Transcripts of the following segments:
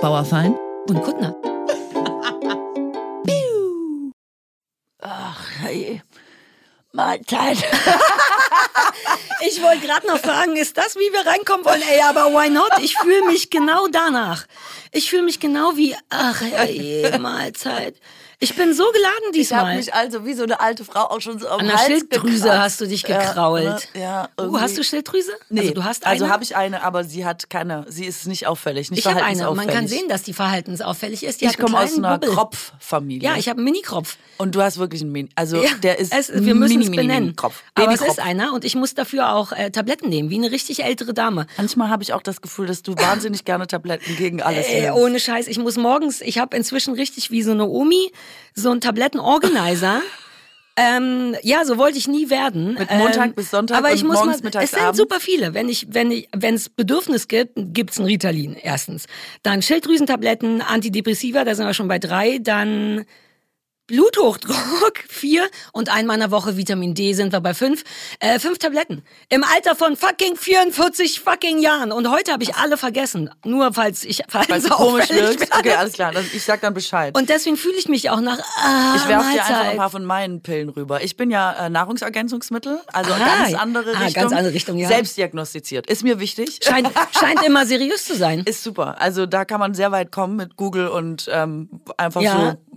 Bauerfein und Kuttner. Ach, hey. Mahlzeit. ich wollte gerade noch fragen, ist das, wie wir reinkommen wollen? Ey, aber why not? Ich fühle mich genau danach. Ich fühle mich genau wie, ach, ey, Mahlzeit. Ich bin so geladen diesmal. Ich habe mich also wie so eine alte Frau auch schon so am An der Hals Schilddrüse gekratzt. hast du dich gekrault. Ja, ja, uh, hast du Schilddrüse? Nee, Also du hast eine? also habe ich eine, aber sie hat keine. Sie ist nicht auffällig, nicht ich habe eine. Man kann sehen, dass die verhaltensauffällig ist. Die ich komme aus einer Bubbel. Kropffamilie. Ja, ich habe einen Mini-Kropf. und du hast wirklich einen Mini. Also Ja, der ist es, wir müssen mini, es benennen. Mini Kropf. Aber es ist einer und ich muss dafür auch äh, Tabletten nehmen, wie eine richtig ältere Dame. Manchmal habe ich auch das Gefühl, dass du wahnsinnig gerne Tabletten gegen alles Ey, nimmst. ohne Scheiß, ich muss morgens, ich habe inzwischen richtig wie so eine Omi so einen Tablettenorganizer. ähm, ja, so wollte ich nie werden. Mit Montag ähm, bis Sonntag aber ich muss morgens, mal, mittags, es sind abends? super viele. Wenn ich, wenn ich, wenn es Bedürfnis gibt, gibt's ein Ritalin erstens. Dann Schilddrüsentabletten, Antidepressiva, da sind wir schon bei drei. Dann Bluthochdruck, vier und einmal in der Woche Vitamin D sind wir bei fünf. Äh, fünf Tabletten. Im Alter von fucking 44 fucking Jahren. Und heute habe ich alle vergessen. Nur falls ich Weil du komisch wirkst. Okay, alles klar. Ich sag dann Bescheid. Und deswegen fühle ich mich auch nach ah, ich werfe dir einfach ein paar von meinen Pillen rüber. Ich bin ja äh, Nahrungsergänzungsmittel, also Ah, ganz andere ah, Richtung. ganz andere Richtung, ja. Selbstdiagnostiziert. Ist mir wichtig. Scheint, scheint immer seriös zu sein. Ist super. Also da kann man sehr weit kommen mit Google und ähm, einfach Ja. so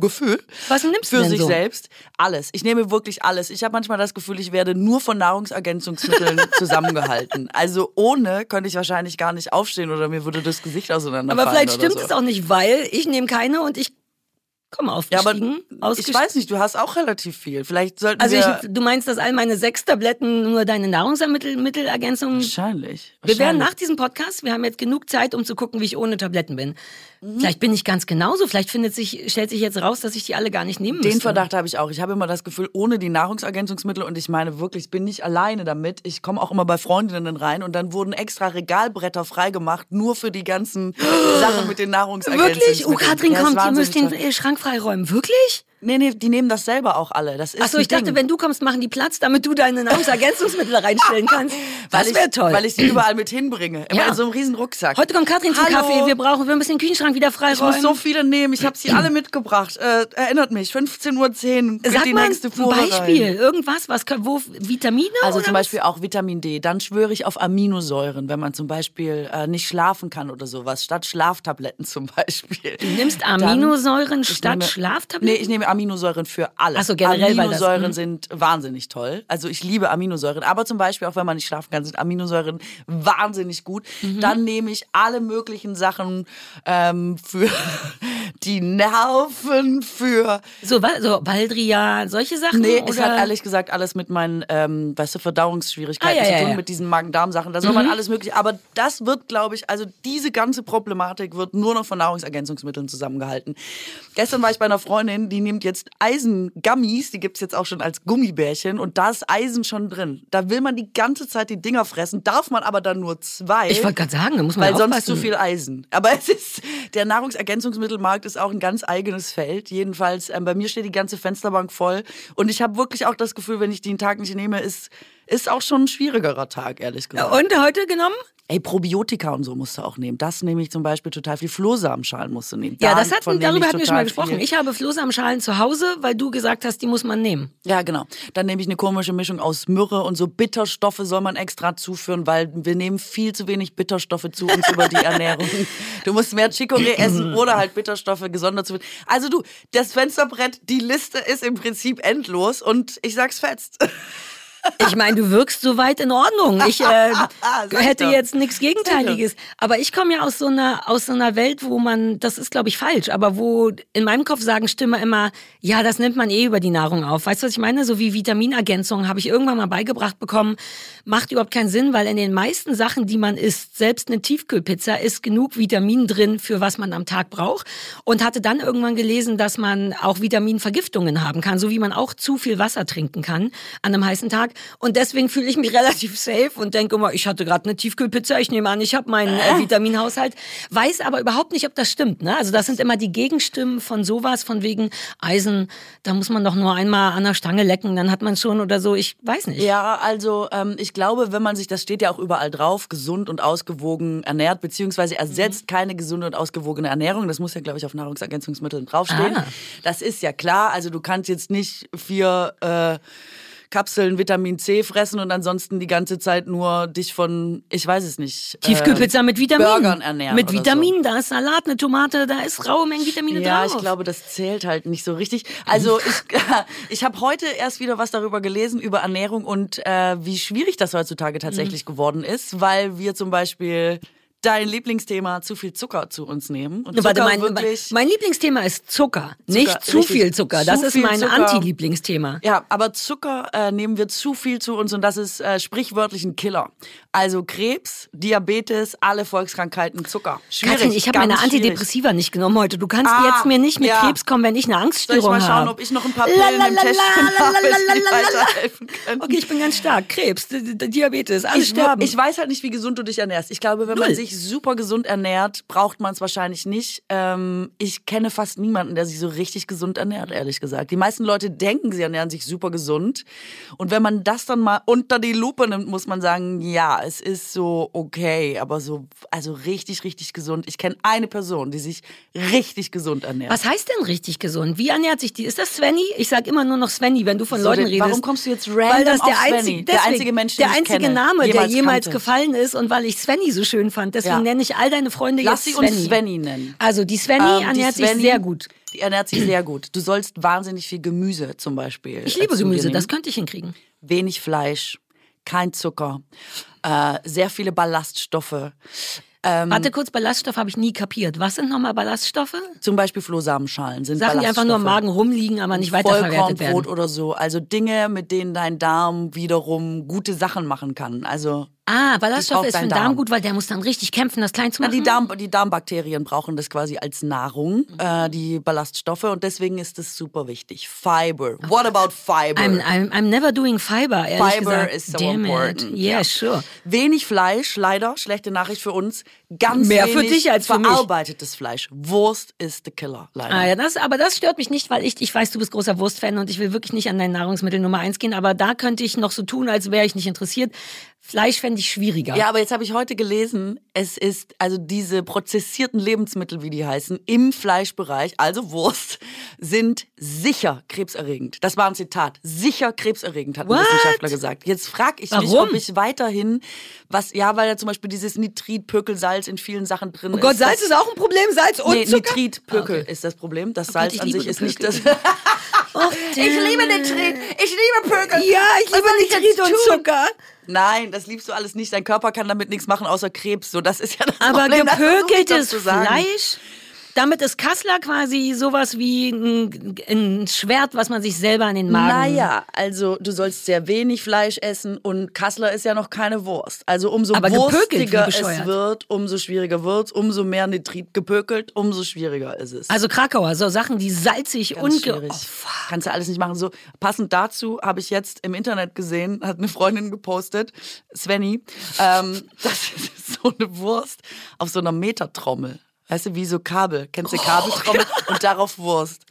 Gefühl. Was nimmst du für sich so? selbst. Alles. Ich nehme wirklich alles. Ich habe manchmal das Gefühl, ich werde nur von Nahrungsergänzungsmitteln zusammengehalten. Also ohne könnte ich wahrscheinlich gar nicht aufstehen oder mir würde das Gesicht auseinanderfallen. Aber vielleicht stimmt so. es auch nicht, weil ich nehme keine und ich komme Ja, aber ich weiß nicht, du hast auch relativ viel. Vielleicht sollten Also wir... ich, du meinst, dass all meine sechs Tabletten nur deine Nahrungsmittelergänzung wahrscheinlich. Wir werden wahrscheinlich. nach diesem Podcast, wir haben jetzt genug Zeit, um zu gucken, wie ich ohne Tabletten bin. Mhm. Vielleicht bin ich ganz genauso. Vielleicht findet sich, stellt sich jetzt raus, dass ich die alle gar nicht nehmen Den müsste. Verdacht habe ich auch. Ich habe immer das Gefühl, ohne die Nahrungsergänzungsmittel, und ich meine wirklich, ich bin nicht alleine damit. Ich komme auch immer bei Freundinnen rein und dann wurden extra Regalbretter freigemacht, nur für die ganzen Sachen mit den Nahrungsergänzungsmitteln. Wirklich? Oh, Katrin Ja, kommt, ihr müsst den Schrank freiräumen. Wirklich? Nee, nee, die nehmen das selber auch alle. Das ist Achso, ein ich dachte, Ding. wenn du kommst, machen die Platz, damit du deine Nahrungsergänzungsmittel reinstellen kannst. Das wäre ich, toll. Weil ich sie überall mit hinbringe. Immer Ja. in so einem riesen Rucksack. Heute kommt Katrin zum Hallo. Kaffee. Wir brauchen, wir müssen den Küchenschrank wieder Ich freiräumen. muss so viele nehmen. Ich habe sie alle mitgebracht. Äh, erinnert mich, 15.10 Uhr Sag die mal nächste ein Fuhre Beispiel. rein. Irgendwas, was wo Vitamine? Also zum was? Beispiel auch Vitamin D. Dann schwöre ich auf Aminosäuren, wenn man zum Beispiel äh, nicht schlafen kann oder sowas, statt Schlaftabletten zum Beispiel. Du nimmst Aminosäuren Ich statt nehme- Schlaftabletten? Nee, ich nehme Aminosäuren für alles. Ach so, generell, das- Aminosäuren mhm. sind wahnsinnig toll. Also ich liebe Aminosäuren. Aber zum Beispiel, auch wenn man nicht schlafen kann, sind Aminosäuren wahnsinnig gut. Mhm. Dann nehme ich alle möglichen Sachen ähm, für die Nerven, für So, so Baldrian, solche Sachen? Nee, oder? es hat ehrlich gesagt alles mit meinen, ähm, weißt du, Verdauungsschwierigkeiten Ah, ja, zu ja, tun, ja. Mhm. mit diesen Magen-Darm-Sachen. Da soll man alles mögliche. Aber das wird, glaube ich, also diese ganze Problematik wird nur noch von Nahrungsergänzungsmitteln zusammengehalten. Gestern war ich bei einer Freundin, die nimmt jetzt Eisengummis, die gibt's jetzt auch schon als Gummibärchen und da ist Eisen schon drin. Da will man die ganze Zeit die Dinger fressen, darf man aber dann nur zwei. Ich wollte gerade sagen, da muss man Weil sonst aufpassen. zu viel Eisen. Aber es ist, der Nahrungsergänzungsmittelmarkt ist auch ein ganz eigenes Feld. Jedenfalls, ähm, bei mir steht die ganze Fensterbank voll. Und ich habe wirklich auch das Gefühl, wenn ich die einen Tag nicht nehme, ist, ist auch schon ein schwierigerer Tag, ehrlich gesagt. Und heute genommen? Ey, Probiotika und so musst du auch nehmen. Das nehme ich zum Beispiel total viel. Flohsamenschalen musst du nehmen. Ja, Da- das hatten, darüber hatten wir schon mal gesprochen. viel. Ich habe Flohsamenschalen zu Hause, weil du gesagt hast, die muss man nehmen. Ja, genau. Dann nehme ich eine komische Mischung aus Myrrhe und so Bitterstoffe soll man extra zuführen, weil wir nehmen viel zu wenig Bitterstoffe zu uns über die Ernährung. Du musst mehr Chicorée essen oder halt Bitterstoffe gesondert zu. Also du, das Fensterbrett, die Liste ist im Prinzip endlos und ich sag's fetzt. Ich meine, du wirkst soweit in Ordnung. Ich äh, hätte jetzt nichts Gegenteiliges. Aber ich komme ja aus so einer aus so einer Welt, wo man, das ist glaube ich falsch, aber wo in meinem Kopf sagen Stimme immer, ja, das nimmt man eh über die Nahrung auf. Weißt du, was ich meine? So wie Vitaminergänzung habe ich irgendwann mal beigebracht bekommen, macht überhaupt keinen Sinn, weil in den meisten Sachen, die man isst, selbst eine Tiefkühlpizza, ist genug Vitamin drin, für was man am Tag braucht. Und hatte dann irgendwann gelesen, dass man auch Vitaminvergiftungen haben kann, so wie man auch zu viel Wasser trinken kann an einem heißen Tag. Und deswegen fühle ich mich relativ safe und denke immer, ich hatte gerade eine Tiefkühlpizza, ich nehme an, ich habe meinen äh, Vitaminhaushalt, weiß aber überhaupt nicht, ob das stimmt. Ne? Also das sind immer die Gegenstimmen von sowas, von wegen Eisen, da muss man doch nur einmal an der Stange lecken, dann hat man schon oder so, ich weiß nicht. Ja, also ähm, ich glaube, wenn man sich, das steht ja auch überall drauf, gesund und ausgewogen ernährt, beziehungsweise ersetzt mhm. keine gesunde und ausgewogene Ernährung, das muss ja, glaube ich, auf Nahrungsergänzungsmitteln draufstehen. Ah. Das ist ja klar, also du kannst jetzt nicht vier... Äh, Kapseln Vitamin C fressen und ansonsten die ganze Zeit nur dich von, ich weiß es nicht. Tiefkühlpizza äh, mit Vitaminen. Burgern ernähren. Mit Vitaminen, so. da ist Salat, eine Tomate, da ist raue Mengen Vitamine ja, drauf. Ja, ich glaube, das zählt halt nicht so richtig. Also ich, ich habe heute erst wieder was darüber gelesen, über Ernährung und äh, wie schwierig das heutzutage tatsächlich mhm. geworden ist, weil wir zum Beispiel dein Lieblingsthema zu viel Zucker zu uns nehmen. Und Warte, mein, mein Lieblingsthema ist Zucker, Zucker nicht zu viel Zucker. Das ist mein Anti-Lieblingsthema. Ja, aber Zucker äh, nehmen wir zu viel zu uns und das ist äh, sprichwörtlich ein Killer. Also Krebs, Diabetes, alle Volkskrankheiten, Zucker. Schwierig. Katrin, ich habe meine Antidepressiva nicht genommen heute. Du kannst ah, jetzt mir nicht mit ja. Krebs kommen, wenn ich eine Angststörung habe. Soll ich mal schauen, ob ich noch ein paar Pillen im Täschchen habe? Okay, ich bin ganz stark. Krebs, Diabetes, alles ich, sterben. Ich weiß halt nicht, wie gesund du dich ernährst. Ich glaube, wenn Null. man sich sich super gesund ernährt, braucht man es wahrscheinlich nicht. Ähm, ich kenne fast niemanden, der sich so richtig gesund ernährt, ehrlich gesagt. Die meisten Leute denken, sie ernähren sich super gesund. Und wenn man das dann mal unter die Lupe nimmt, muss man sagen, ja, es ist so okay, aber so, also richtig, richtig gesund. Ich kenne eine Person, die sich richtig gesund ernährt. Was heißt denn richtig gesund? Wie ernährt sich die? Ist das Svenny? Ich sage immer nur noch Svenny, wenn du von so, Leuten redest. Warum kommst du jetzt random weil das der auf Svenny? Einzige, deswegen, der einzige Mensch, Der einzige kenne, Name, jemals der jemals kannte. gefallen ist und weil ich Svenny so schön fand. Deswegen ja. nenne ich all deine Freunde Lass jetzt Svenny. Lass sie uns Svenny nennen. Also die Svenny ähm, ernährt die Svenny, sich sehr gut. Die ernährt sich sehr gut. Du sollst wahnsinnig viel Gemüse zum Beispiel. Ich liebe Gemüse, das könnte ich hinkriegen. Wenig Fleisch, kein Zucker, äh, sehr viele Ballaststoffe. Ähm, Warte kurz, Ballaststoffe habe ich nie kapiert. Was sind nochmal Ballaststoffe? Zum Beispiel Flohsamenschalen sind Sachen, die einfach nur im Magen rumliegen, aber nicht weiterverwertet werden. Vollkornbrot oder so. Also Dinge, mit denen dein Darm wiederum gute Sachen machen kann. Also Ah, Ballaststoffe ist für den Darm. Darm gut, weil der muss dann richtig kämpfen, das klein zu machen. Na, die, Darm, die Darmbakterien brauchen das quasi als Nahrung, mhm. äh, die Ballaststoffe. Und deswegen ist das super wichtig. Fiber. What about fiber? I'm, I'm, I'm never doing fiber, fiber gesagt. is so Damn important. It. Yeah, sure. Wenig Fleisch, leider. Schlechte Nachricht für uns. Ganz Mehr für dich als für verarbeitetes mich. Fleisch. Wurst ist the killer, leider. Ah, ja, das, aber das stört mich nicht, weil ich, ich weiß, du bist großer Wurstfan und ich will wirklich nicht an dein Nahrungsmittel Nummer eins gehen. Aber da könnte ich noch so tun, als wäre ich nicht interessiert. Fleisch fände ich schwieriger. Ja, aber jetzt habe ich heute gelesen, es ist also diese prozessierten Lebensmittel, wie die heißen, im Fleischbereich, also Wurst, sind sicher krebserregend. Das war ein Zitat. Sicher krebserregend, hat ein Wissenschaftler gesagt. Jetzt frage ich Warum? mich, ob ich weiterhin was, ja, weil ja zum Beispiel dieses Nitrit, Pökelsalz in vielen Sachen drin ist. Oh Gott, Salz ist auch ein Problem, Salz und nee, Zucker? Nitrit, Pökel okay. ist das Problem. Das Salz oh an sich ist nicht das. Och, ich liebe Nitrit, ich liebe Pökel. Ja, ich liebe Nitrit und Zucker. Nein, das liebst du alles nicht. Dein Körper kann damit nichts machen außer Krebs. So, das ist ja das Aber Problem. gepökeltes Fleisch? Damit ist Kassler quasi sowas wie ein, ein, Schwert, was man sich selber an den Magen. Naja, also du sollst sehr wenig Fleisch essen und Kassler ist ja noch keine Wurst. Also umso Aber wurstiger es wird, umso schwieriger wird umso mehr Nitrit gepökelt, umso schwieriger ist es. Also Krakauer, so Sachen, die salzig Ganz und schwierig. Oh, Kannst du alles nicht machen. So passend dazu habe ich jetzt im Internet gesehen, hat eine Freundin gepostet, Svenny, ähm, das ist so eine Wurst auf so einer Metertrommel. Weißt du, wie so Kabel. Kennst du Kabeltrommel? Oh, und darauf Wurst.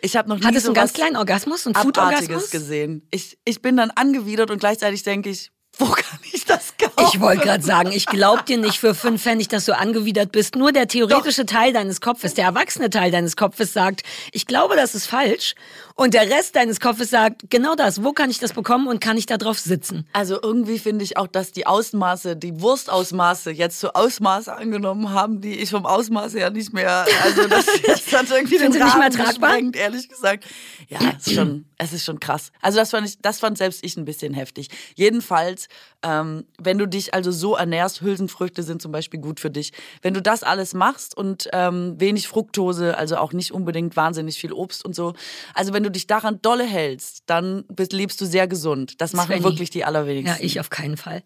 Ich habe noch nie Hattest so einen ganz kleinen Orgasmus und Foodorgasmus gesehen. Ich, ich bin dann angewidert und gleichzeitig denke ich, wo kann ich das kaufen? Ich wollte gerade sagen, ich glaub dir nicht für fünf Pfennig, dass du angewidert bist. Nur der theoretische Doch. Teil deines Kopfes, der erwachsene Teil deines Kopfes sagt, ich glaube, das ist falsch. Und der Rest deines Kopfes sagt, genau das, wo kann ich das bekommen und kann ich da drauf sitzen? Also irgendwie finde ich auch, dass die Ausmaße, die Wurstausmaße jetzt so Ausmaße angenommen haben, die ich vom Ausmaße ja nicht mehr, also das, das hat irgendwie den Rahmen nicht mehr tragbar? Ehrlich gesagt. Ja, es ist schon, es ist schon krass. Also das fand ich, das fand selbst ich ein bisschen heftig. Jedenfalls, ähm, wenn du dich also so ernährst, Hülsenfrüchte sind zum Beispiel gut für dich. Wenn du das alles machst und ähm, wenig Fructose, also auch nicht unbedingt wahnsinnig viel Obst und so, also wenn du dich daran dolle hältst, dann lebst du sehr gesund. Das machen Svenny. wirklich die allerwenigsten. Ja, ich auf keinen Fall.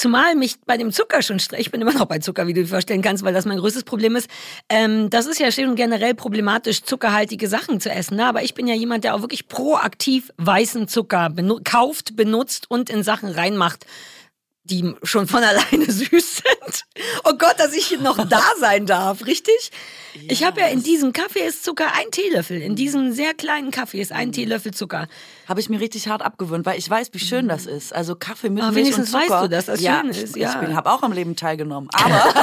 Zumal mich bei dem Zucker schon, ich bin immer noch bei Zucker, wie du dir vorstellen kannst, weil das mein größtes Problem ist. Ähm, das ist ja schon generell problematisch, zuckerhaltige Sachen zu essen. Ne? Aber ich bin ja jemand, der auch wirklich proaktiv weißen Zucker benu kauft, benutzt und in Sachen reinmacht die schon von alleine süß sind. Oh Gott, dass ich noch da sein darf, richtig? Ja, ich habe ja in diesem Kaffee ist Zucker ein Teelöffel. In diesem sehr kleinen Kaffee ist ein mhm. Teelöffel Zucker. Habe ich mir richtig hart abgewöhnt, weil ich weiß, wie schön das mhm. ist. Also Kaffee mit oh, Milch und Zucker. weißt du, dass das ja, schön ist. Ja. Ich habe auch am Leben teilgenommen. Aber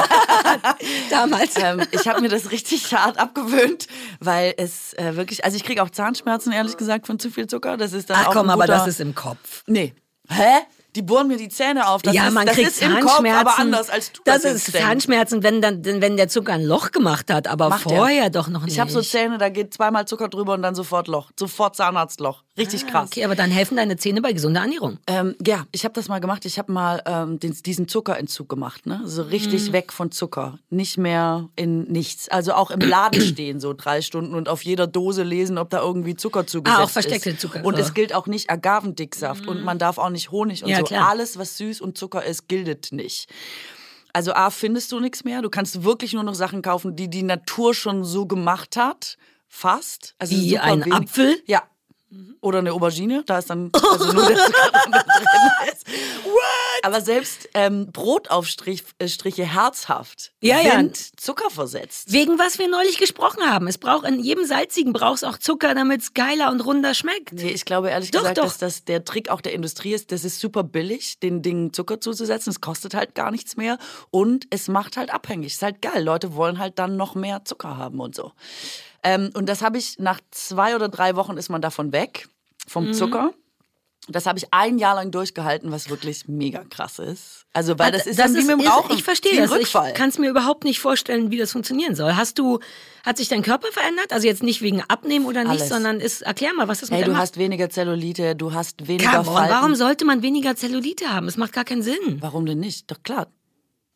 damals. ähm, ich habe mir das richtig hart abgewöhnt, weil es äh, wirklich, also ich kriege auch Zahnschmerzen, ehrlich gesagt, von zu viel Zucker. Das ist dann Ach auch komm, aber das ist im Kopf. Nee. Hä? Die bohren mir die Zähne auf. Das ja, ist, man das kriegt ist im Kopf, aber anders als du das, das ist Zahnschmerzen, wenn dann, wenn der Zucker ein Loch gemacht hat, aber Macht vorher er. doch noch nicht. Ich habe so Zähne, da geht zweimal Zucker drüber und dann sofort Loch, sofort Zahnarztloch. Richtig ah, krass. Okay, aber dann helfen deine Zähne bei gesunder Ernährung. Ähm, ja, ich habe das mal gemacht. Ich habe mal ähm, den, diesen Zuckerentzug gemacht, ne? So richtig mm. weg von Zucker, nicht mehr in nichts. Also auch im Laden stehen so drei Stunden und auf jeder Dose lesen, ob da irgendwie Zucker zugesetzt ist. Ah, auch versteckte ist. Zucker. Und oh. es gilt auch nicht Agavendicksaft mm. und man darf auch nicht Honig und ja, so. Klar. Alles, was süß und Zucker ist, gilt nicht. Also A, findest du nichts mehr. Du kannst wirklich nur noch Sachen kaufen, die die Natur schon so gemacht hat. Fast. Also Wie ein wenig. Apfel? Ja, Mhm. Oder eine Aubergine, da ist dann also nur der Zucker drin ist. What? Aber selbst ähm, Brotaufstriche äh, herzhaft ja, sind ja. Zucker versetzt. Wegen was wir neulich gesprochen haben. Es braucht in jedem salzigen brauchst auch Zucker, damit es geiler und runder schmeckt. Nee, ich glaube ehrlich doch, gesagt, doch. dass das der Trick auch der Industrie ist. Das ist super billig, den Dingen Zucker zuzusetzen. Es kostet halt gar nichts mehr und es macht halt abhängig. Ist halt geil. Leute wollen halt dann noch mehr Zucker haben und so. Ähm, und das habe ich nach zwei oder drei Wochen ist man davon weg, vom mhm. Zucker. Das habe ich ein Jahr lang durchgehalten, was wirklich mega krass ist. Also, weil das ist das dann ist, wie mit dem Rauchen. Ich verstehe das. Rückfall. Ich kann es mir überhaupt nicht vorstellen, wie das funktionieren soll. Hast du, hat sich dein Körper verändert? Also jetzt nicht wegen Abnehmen oder nicht, Alles. sondern ist, erklär mal, was das hey, mit du macht. hast weniger Zellulite, du hast weniger Come on, Warum sollte man weniger Zellulite haben? Es macht gar keinen Sinn. Warum denn nicht? Doch klar,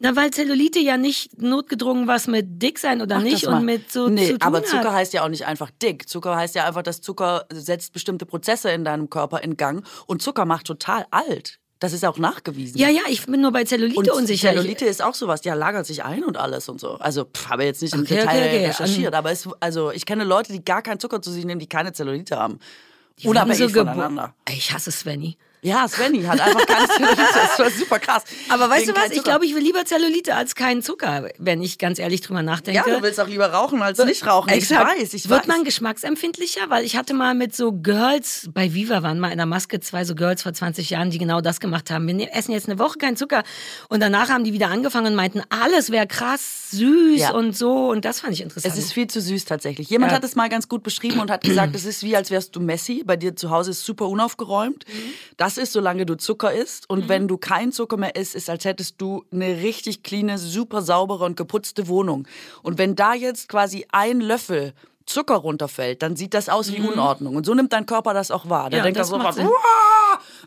na, weil Zellulite ja nicht notgedrungen was mit dick sein oder Ach, nicht und mit so nee, zu tun aber Zucker hat. heißt ja auch nicht einfach dick. Zucker heißt ja einfach, dass Zucker setzt bestimmte Prozesse in deinem Körper in Gang und Zucker macht total alt. Das ist auch nachgewiesen. Ja, ja, ich bin nur bei Zellulite und unsicher. Zellulite ist auch sowas, ja, lagert sich ein und alles und so. Also, pff, habe jetzt nicht im okay, Detail okay, okay. recherchiert, aber es, also ich kenne Leute, die gar keinen Zucker zu sich nehmen, die keine Zellulite haben. Die Unabhängig so voneinander. Ich hasse Svenny. Ja, Svenny hat einfach keine Zellulite. Das war super krass. Aber weißt Wegen du was? Ich glaube, ich will lieber Zellulite als keinen Zucker, wenn ich ganz ehrlich drüber nachdenke. Ja, du willst auch lieber rauchen als nicht rauchen. Exakt. Ich weiß, ich Wird weiß. man geschmacksempfindlicher? Weil ich hatte mal mit so Girls, bei Viva waren mal in der Maske zwei so Girls vor 20 Jahren, die genau das gemacht haben. Wir essen jetzt eine Woche keinen Zucker. Und danach haben die wieder angefangen und meinten, alles wäre krass süß ja. und so. Und das fand ich interessant. Es ist viel zu süß tatsächlich. Jemand ja. hat es mal ganz gut beschrieben und hat gesagt, es ist wie, als wärst du Messi. Bei dir zu Hause ist super unaufgeräumt. Mhm. Das ist, solange du Zucker isst. Und mhm. wenn du keinen Zucker mehr isst, ist als hättest du eine richtig cleane, super saubere und geputzte Wohnung. Und wenn da jetzt quasi ein Löffel Zucker runterfällt, dann sieht das aus wie mhm. Unordnung. Und so nimmt dein Körper das auch wahr. Der ja, denkt dann sofort,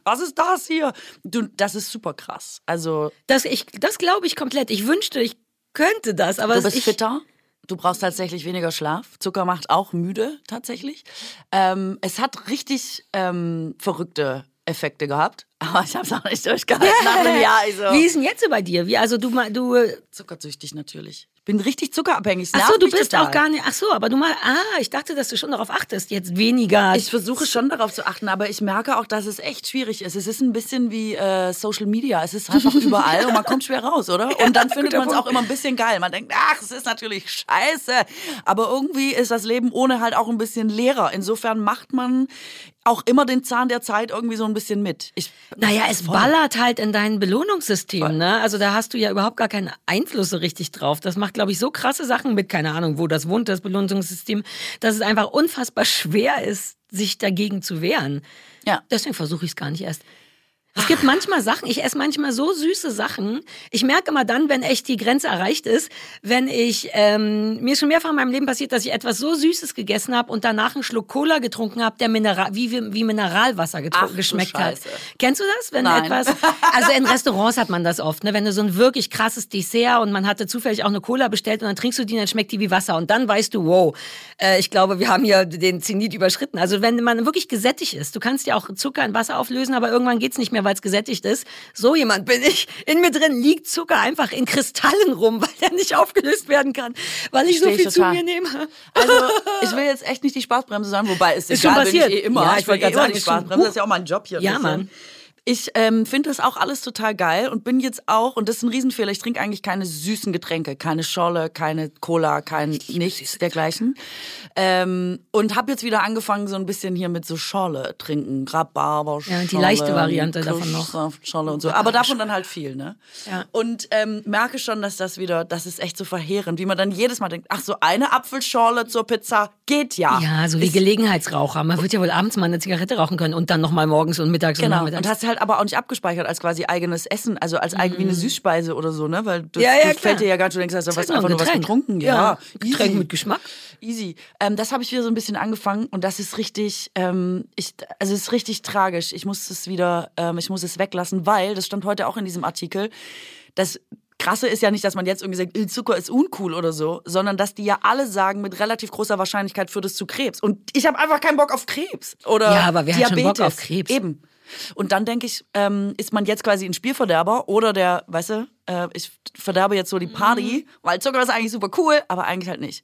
was ist das hier? Du, das ist super krass. Also das, das glaube ich komplett. Ich wünschte, ich könnte das, aber du bist ich, fitter. Du brauchst tatsächlich weniger Schlaf. Zucker macht auch müde, tatsächlich. Ähm, es hat richtig ähm, verrückte Effekte gehabt, aber ich habe es auch nicht durchgehalten nach einem Jahr. Also. Wie ist denn jetzt so bei dir? Wie, also du, du äh, Zuckersüchtig natürlich bin richtig zuckerabhängig. Ach so, du bist total. auch gar nicht. Ach so, aber du mal. Ah, ich dachte, dass du schon darauf achtest, jetzt weniger. Ich versuche schon darauf zu achten, aber ich merke auch, dass es echt schwierig ist. Es ist ein bisschen wie äh, Social Media. Es ist einfach überall und man kommt schwer raus, oder? Und dann ja, findet man es auch immer ein bisschen geil. Man denkt, ach, es ist natürlich scheiße. Aber irgendwie ist das Leben ohne halt auch ein bisschen leerer. Insofern macht man auch immer den Zahn der Zeit irgendwie so ein bisschen mit. Ich, naja, es voll. ballert halt in dein Belohnungssystem, ne? Also da hast du ja überhaupt gar keinen Einfluss so richtig drauf. Das macht glaube ich, so krasse Sachen mit, keine Ahnung, wo das wohnt, das Belohnungssystem, dass es einfach unfassbar schwer ist, sich dagegen zu wehren. Ja. Deswegen versuche ich es gar nicht erst. Es gibt manchmal Sachen, ich esse manchmal so süße Sachen. Ich merke immer dann, wenn echt die Grenze erreicht ist, wenn ich, ähm, mir ist schon mehrfach in meinem Leben passiert, dass ich etwas so Süßes gegessen habe und danach einen Schluck Cola getrunken habe, der Mineral, wie, wie Mineralwasser Ach, geschmeckt hat. Kennst du das? Wenn Nein. etwas, also in Restaurants hat man das oft, ne? wenn du so ein wirklich krasses Dessert und man hatte zufällig auch eine Cola bestellt und dann trinkst du die und dann schmeckt die wie Wasser und dann weißt du, wow, äh, ich glaube, wir haben hier den Zenit überschritten. Also wenn man wirklich gesättigt ist, du kannst ja auch Zucker in Wasser auflösen, aber irgendwann geht's nicht mehr weil es gesättigt ist. So jemand bin ich. In mir drin liegt Zucker einfach in Kristallen rum, weil der nicht aufgelöst werden kann, weil ich so viel zu mir nehme. Also, ich will jetzt echt nicht die Spaßbremse sein, wobei es Ist egal, schon bin ich passiert. eh immer. Ja, ich ich wollte will eh gerade sagen, die Spaßbremse, das ist ja auch mein Job hier. Ja, bisschen. Mann. Ich ähm, finde das auch alles total geil und bin jetzt auch, und das ist ein Riesenfehler, ich trinke eigentlich keine süßen Getränke, keine Scholle, keine Cola, kein nichts dergleichen. Ähm, und habe jetzt wieder angefangen, so ein bisschen hier mit so Scholle trinken, Rhabarber, Ja, die leichte Scholle, Variante davon noch. Scholle und so. Aber davon dann halt viel, ne? Ja. Und ähm, merke schon, dass das wieder, das ist echt so verheerend, wie man dann jedes Mal denkt, ach so, eine Apfelschorle zur Pizza geht ja. Ja, so wie Ist- Gelegenheitsraucher. Man wird ja wohl abends mal eine Zigarette rauchen können und dann nochmal morgens und mittags und Genau. nachmittags. Und hast du halt aber auch nicht abgespeichert als quasi eigenes Essen, also als eigen, wie eine Süßspeise oder so, ne? Weil das, Mhm. Ja, ja, das fällt dir ja gar nicht, du denkst, hast du hast einfach nur nur ein was getrunken. Ja, Ja, Getränk easy. mit Geschmack. Easy. Ähm, das habe ich wieder so ein bisschen angefangen und das ist richtig, ähm, ich, also es ist richtig tragisch. Ich muss es wieder, ähm, ich muss es weglassen, weil, das stand heute auch in diesem Artikel, das Krasse ist ja nicht, dass man jetzt irgendwie sagt, "Äh, Zucker ist uncool oder so, sondern dass die ja alle sagen, mit relativ großer Wahrscheinlichkeit führt es zu Krebs. Und ich habe einfach keinen Bock auf Krebs. Oder Ja, aber wer hat schon Diabetes. Bock auf Krebs? Eben. Und dann denke ich, ähm, ist man jetzt quasi ein Spielverderber oder der, weißt du, äh, ich verderbe jetzt so die Party, weil Zucker ist eigentlich super cool, aber eigentlich halt nicht.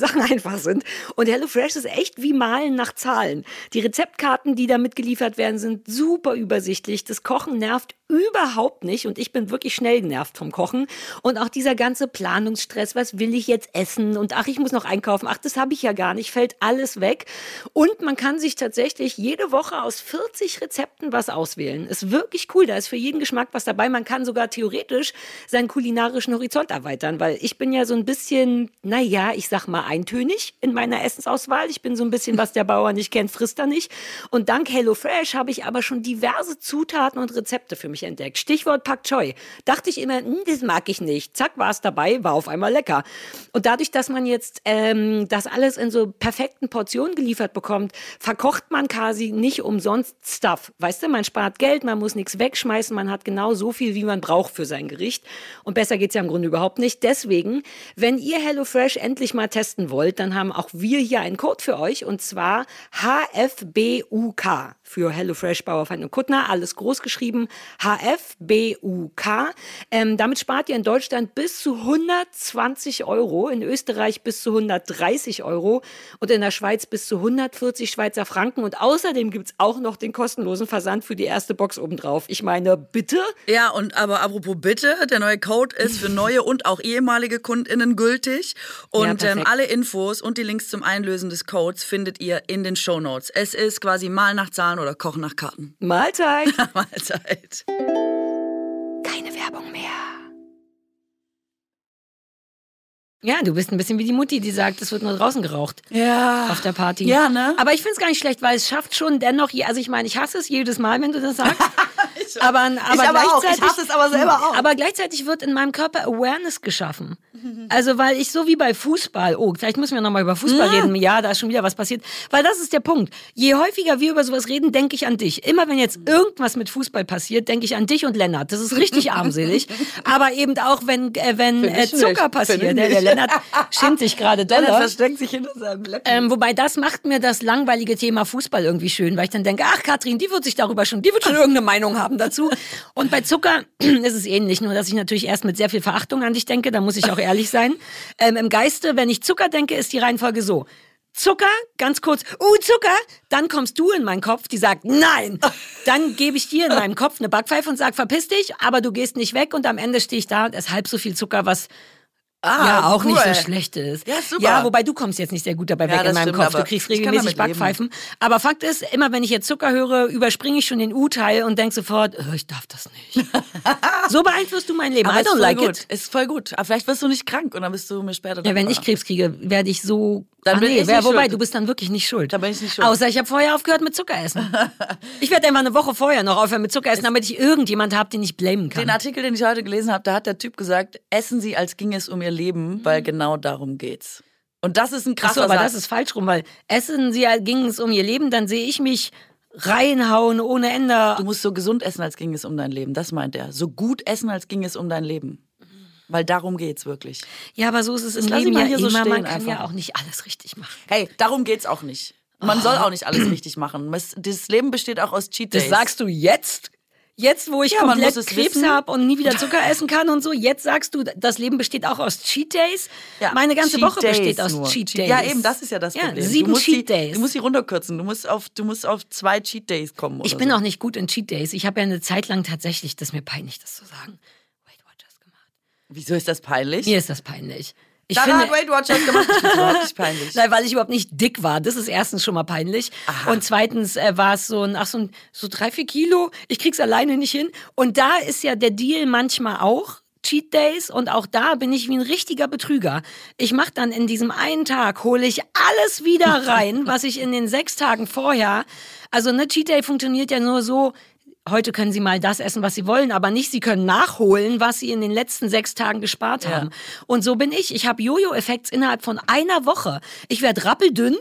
Sachen einfach sind. Und HelloFresh ist echt wie Malen nach Zahlen. Die Rezeptkarten, die da mitgeliefert werden, sind super übersichtlich. Das Kochen nervt überhaupt nicht und ich bin wirklich schnell genervt vom Kochen. Und auch dieser ganze Planungsstress, was will ich jetzt essen und ach, ich muss noch einkaufen, ach, das habe ich ja gar nicht, fällt alles weg. Und man kann sich tatsächlich jede Woche aus 40 Rezepten was auswählen. Ist wirklich cool, da ist für jeden Geschmack was dabei. Man kann sogar theoretisch seinen kulinarischen Horizont erweitern, weil ich bin ja so ein bisschen, naja, ich sag mal eintönig in meiner Essensauswahl. Ich bin so ein bisschen, was der Bauer nicht kennt, frisst er nicht. Und dank HelloFresh habe ich aber schon diverse Zutaten und Rezepte für mich entdeckt. Stichwort Pak Choi. Dachte ich immer, hm, das mag ich nicht. Zack, war es dabei, war auf einmal lecker. Und dadurch, dass man jetzt ähm, das alles in so perfekten Portionen geliefert bekommt, verkocht man quasi nicht umsonst Stuff. Weißt du, man spart Geld, man muss nichts wegschmeißen, man hat genau so viel, wie man braucht für sein Gericht. Und besser geht's ja im Grunde überhaupt nicht. Deswegen, wenn ihr HelloFresh endlich mal testen wollt, dann haben auch wir hier einen Code für euch und zwar HFBUK für HelloFresh Bauerfeind und Kuttner. Alles groß geschrieben. HFBUK. Ähm, damit spart ihr in Deutschland bis zu 120 Euro, in Österreich bis zu 130 Euro und in der Schweiz bis zu 140 Schweizer Franken. Und außerdem gibt's auch noch den kostenlosen Versand für die erste Box obendrauf. Ich meine, bitte? Ja, und aber apropos bitte, der neue Code ist für neue und auch ehemalige KundInnen gültig. Und Ja, ähm, alle Infos und die Links zum Einlösen des Codes findet ihr in den Shownotes. Es ist quasi Mal nach Zahlen oder Kochen nach Karten. Mahlzeit! Mahlzeit. Keine Werbung mehr. Ja, du bist ein bisschen wie die Mutti, die sagt, es wird nur draußen geraucht. Ja. Auf der Party. Ja, ne? Aber ich finde es gar nicht schlecht, weil es schafft schon dennoch, also ich meine, ich hasse es jedes Mal, wenn du das sagst. aber, aber, aber auch. Ich gleichzeitig, hasse es aber selber auch. Aber gleichzeitig wird in meinem Körper Awareness geschaffen. Also, weil ich so wie bei Fußball, oh, vielleicht müssen wir nochmal über Fußball reden. Ja, da ist schon wieder was passiert. Weil das ist der Punkt. Je häufiger wir über sowas reden, denke ich an dich. Immer wenn jetzt irgendwas mit Fußball passiert, denke ich an dich und Lennart. Das ist richtig armselig. Aber eben auch, wenn, äh, wenn äh, Zucker nicht. passiert. Der, der. Lennart schämt sich gerade doller. Lennart versteckt sich hinter seinem Laptop. Ähm, wobei das macht mir das langweilige Thema Fußball irgendwie schön, weil ich dann denke, ach Katrin, die wird sich darüber schon, die wird schon irgendeine Meinung haben dazu. Und bei Zucker ist es ähnlich, nur dass ich natürlich erst mit sehr viel Verachtung an dich denke, da muss ich auch ehrlich sein. Ähm, Im Geiste, wenn ich Zucker denke, ist die Reihenfolge so. Zucker, ganz kurz, uh, Zucker, dann kommst du in meinen Kopf, die sagt, nein. Dann gebe ich dir in meinem Kopf eine Backpfeife und sag, verpiss dich, aber du gehst nicht weg und am Ende stehe ich da und esse halb so viel Zucker, was Ah, ja auch cool. nicht so schlecht ist. Ja, super. Ja, wobei du kommst jetzt nicht sehr gut dabei Ja, weg in meinem stimmt, Kopf. Du kriegst regelmäßig damit leben. Backpfeifen. Aber Fakt ist, immer wenn ich jetzt Zucker höre, überspringe ich schon den U-Teil und denk sofort, oh, ich darf das nicht. so beeinflusst du mein Leben. Aber I ist don't like gut. it. Ist voll gut. Aber vielleicht wirst du nicht krank und dann bist du mir später Ja, wenn ich. Krebs kriege, werde ich so. Dann Ach bin nee, ich nicht wobei, schuld. du bist dann wirklich nicht schuld. Dann bin ich nicht schuld. Außer ich habe vorher aufgehört mit Zucker essen. ich werde einfach eine Woche vorher noch aufhören mit Zucker essen, damit ich irgendjemand habe, den ich blamen kann. Den Artikel, den ich heute gelesen habe, da hat der Typ gesagt, essen Sie, als ging es um Ihr Leben, weil genau darum geht's. Und das ist ein Ach so, krasser aber Satz. das ist falsch rum, weil essen sie, ging es um ihr Leben, dann sehe ich mich reinhauen ohne Ende. Du musst so gesund essen, als ging es um dein Leben. Das meint er. So gut essen, als ging es um dein Leben. Weil darum geht's wirklich. Ja, aber so ist es im lass ich Leben ja hier so immer. Man kann einfach. ja auch nicht alles richtig machen. Hey, darum geht's auch nicht. Man soll auch nicht alles richtig machen. Das Leben besteht auch aus Cheat Days. Das sagst du jetzt? Jetzt, wo ich Ja, komplett Krebs habe und nie wieder Zucker essen kann und so, jetzt sagst du, das Leben besteht auch aus Cheat Days. Ja, Meine ganze Cheat Woche Days besteht aus nur. Cheat Days. Ja, eben, das ist ja das Ja, Problem. sieben Cheat die, Days. Du musst die runterkürzen. Du musst auf, du musst auf zwei Cheat Days kommen. Ich bin so. auch nicht gut in Cheat Days. Ich habe ja eine Zeit lang tatsächlich, das ist mir peinlich, das zu sagen, Weight Watchers gemacht. Wieso ist das peinlich? Mir ist das peinlich. Ich Dara finde, hat Weight Watchers gemacht. Das überhaupt peinlich. Nein, weil ich überhaupt nicht dick war. Das ist erstens schon mal peinlich. Und zweitens äh, war es so ein, ach so ein, so drei, vier Kilo. Ich krieg's alleine nicht hin. Und da ist ja der Deal manchmal auch. Cheat Days und auch da bin ich wie ein richtiger Betrüger. Ich mache dann in diesem einen Tag, hole ich alles wieder rein, was ich in den sechs Tagen vorher, also eine Cheat Day funktioniert ja nur so, heute können Sie mal das essen, was Sie wollen, aber nicht, Sie können nachholen, was Sie in den letzten sechs Tagen gespart haben. Und so bin ich. Ich habe Jojo-Effekts innerhalb von einer Woche. Ich werde rappeldünn.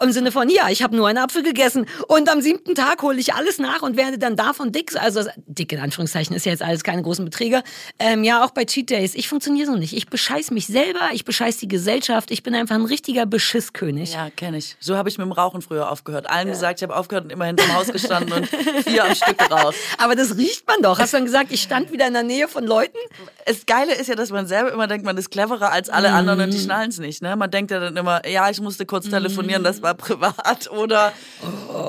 Im Sinne von, ja, ich habe nur einen Apfel gegessen und am siebten Tag hole ich alles nach und werde dann davon dick. Also dick in Anführungszeichen ist ja jetzt alles keine großen Beträge. Ähm, ja, auch bei Cheat Days. Ich funktioniere so nicht. Ich bescheiß mich selber, ich bescheiß die Gesellschaft. Ich bin einfach ein richtiger Beschisskönig. Ja, kenne ich. So habe ich mit dem Rauchen früher aufgehört. Allen gesagt, ich habe aufgehört und immer hinterm Haus gestanden und vier am Stück geraucht. Aber das riecht man doch. Hast du dann gesagt, ich stand wieder in der Nähe von Leuten? Das Geile ist ja, dass man selber immer denkt, man ist cleverer als alle anderen und die schnallen es nicht. Ne? Man denkt ja dann immer, ja, ich musste kurz telefonieren, das war privat oder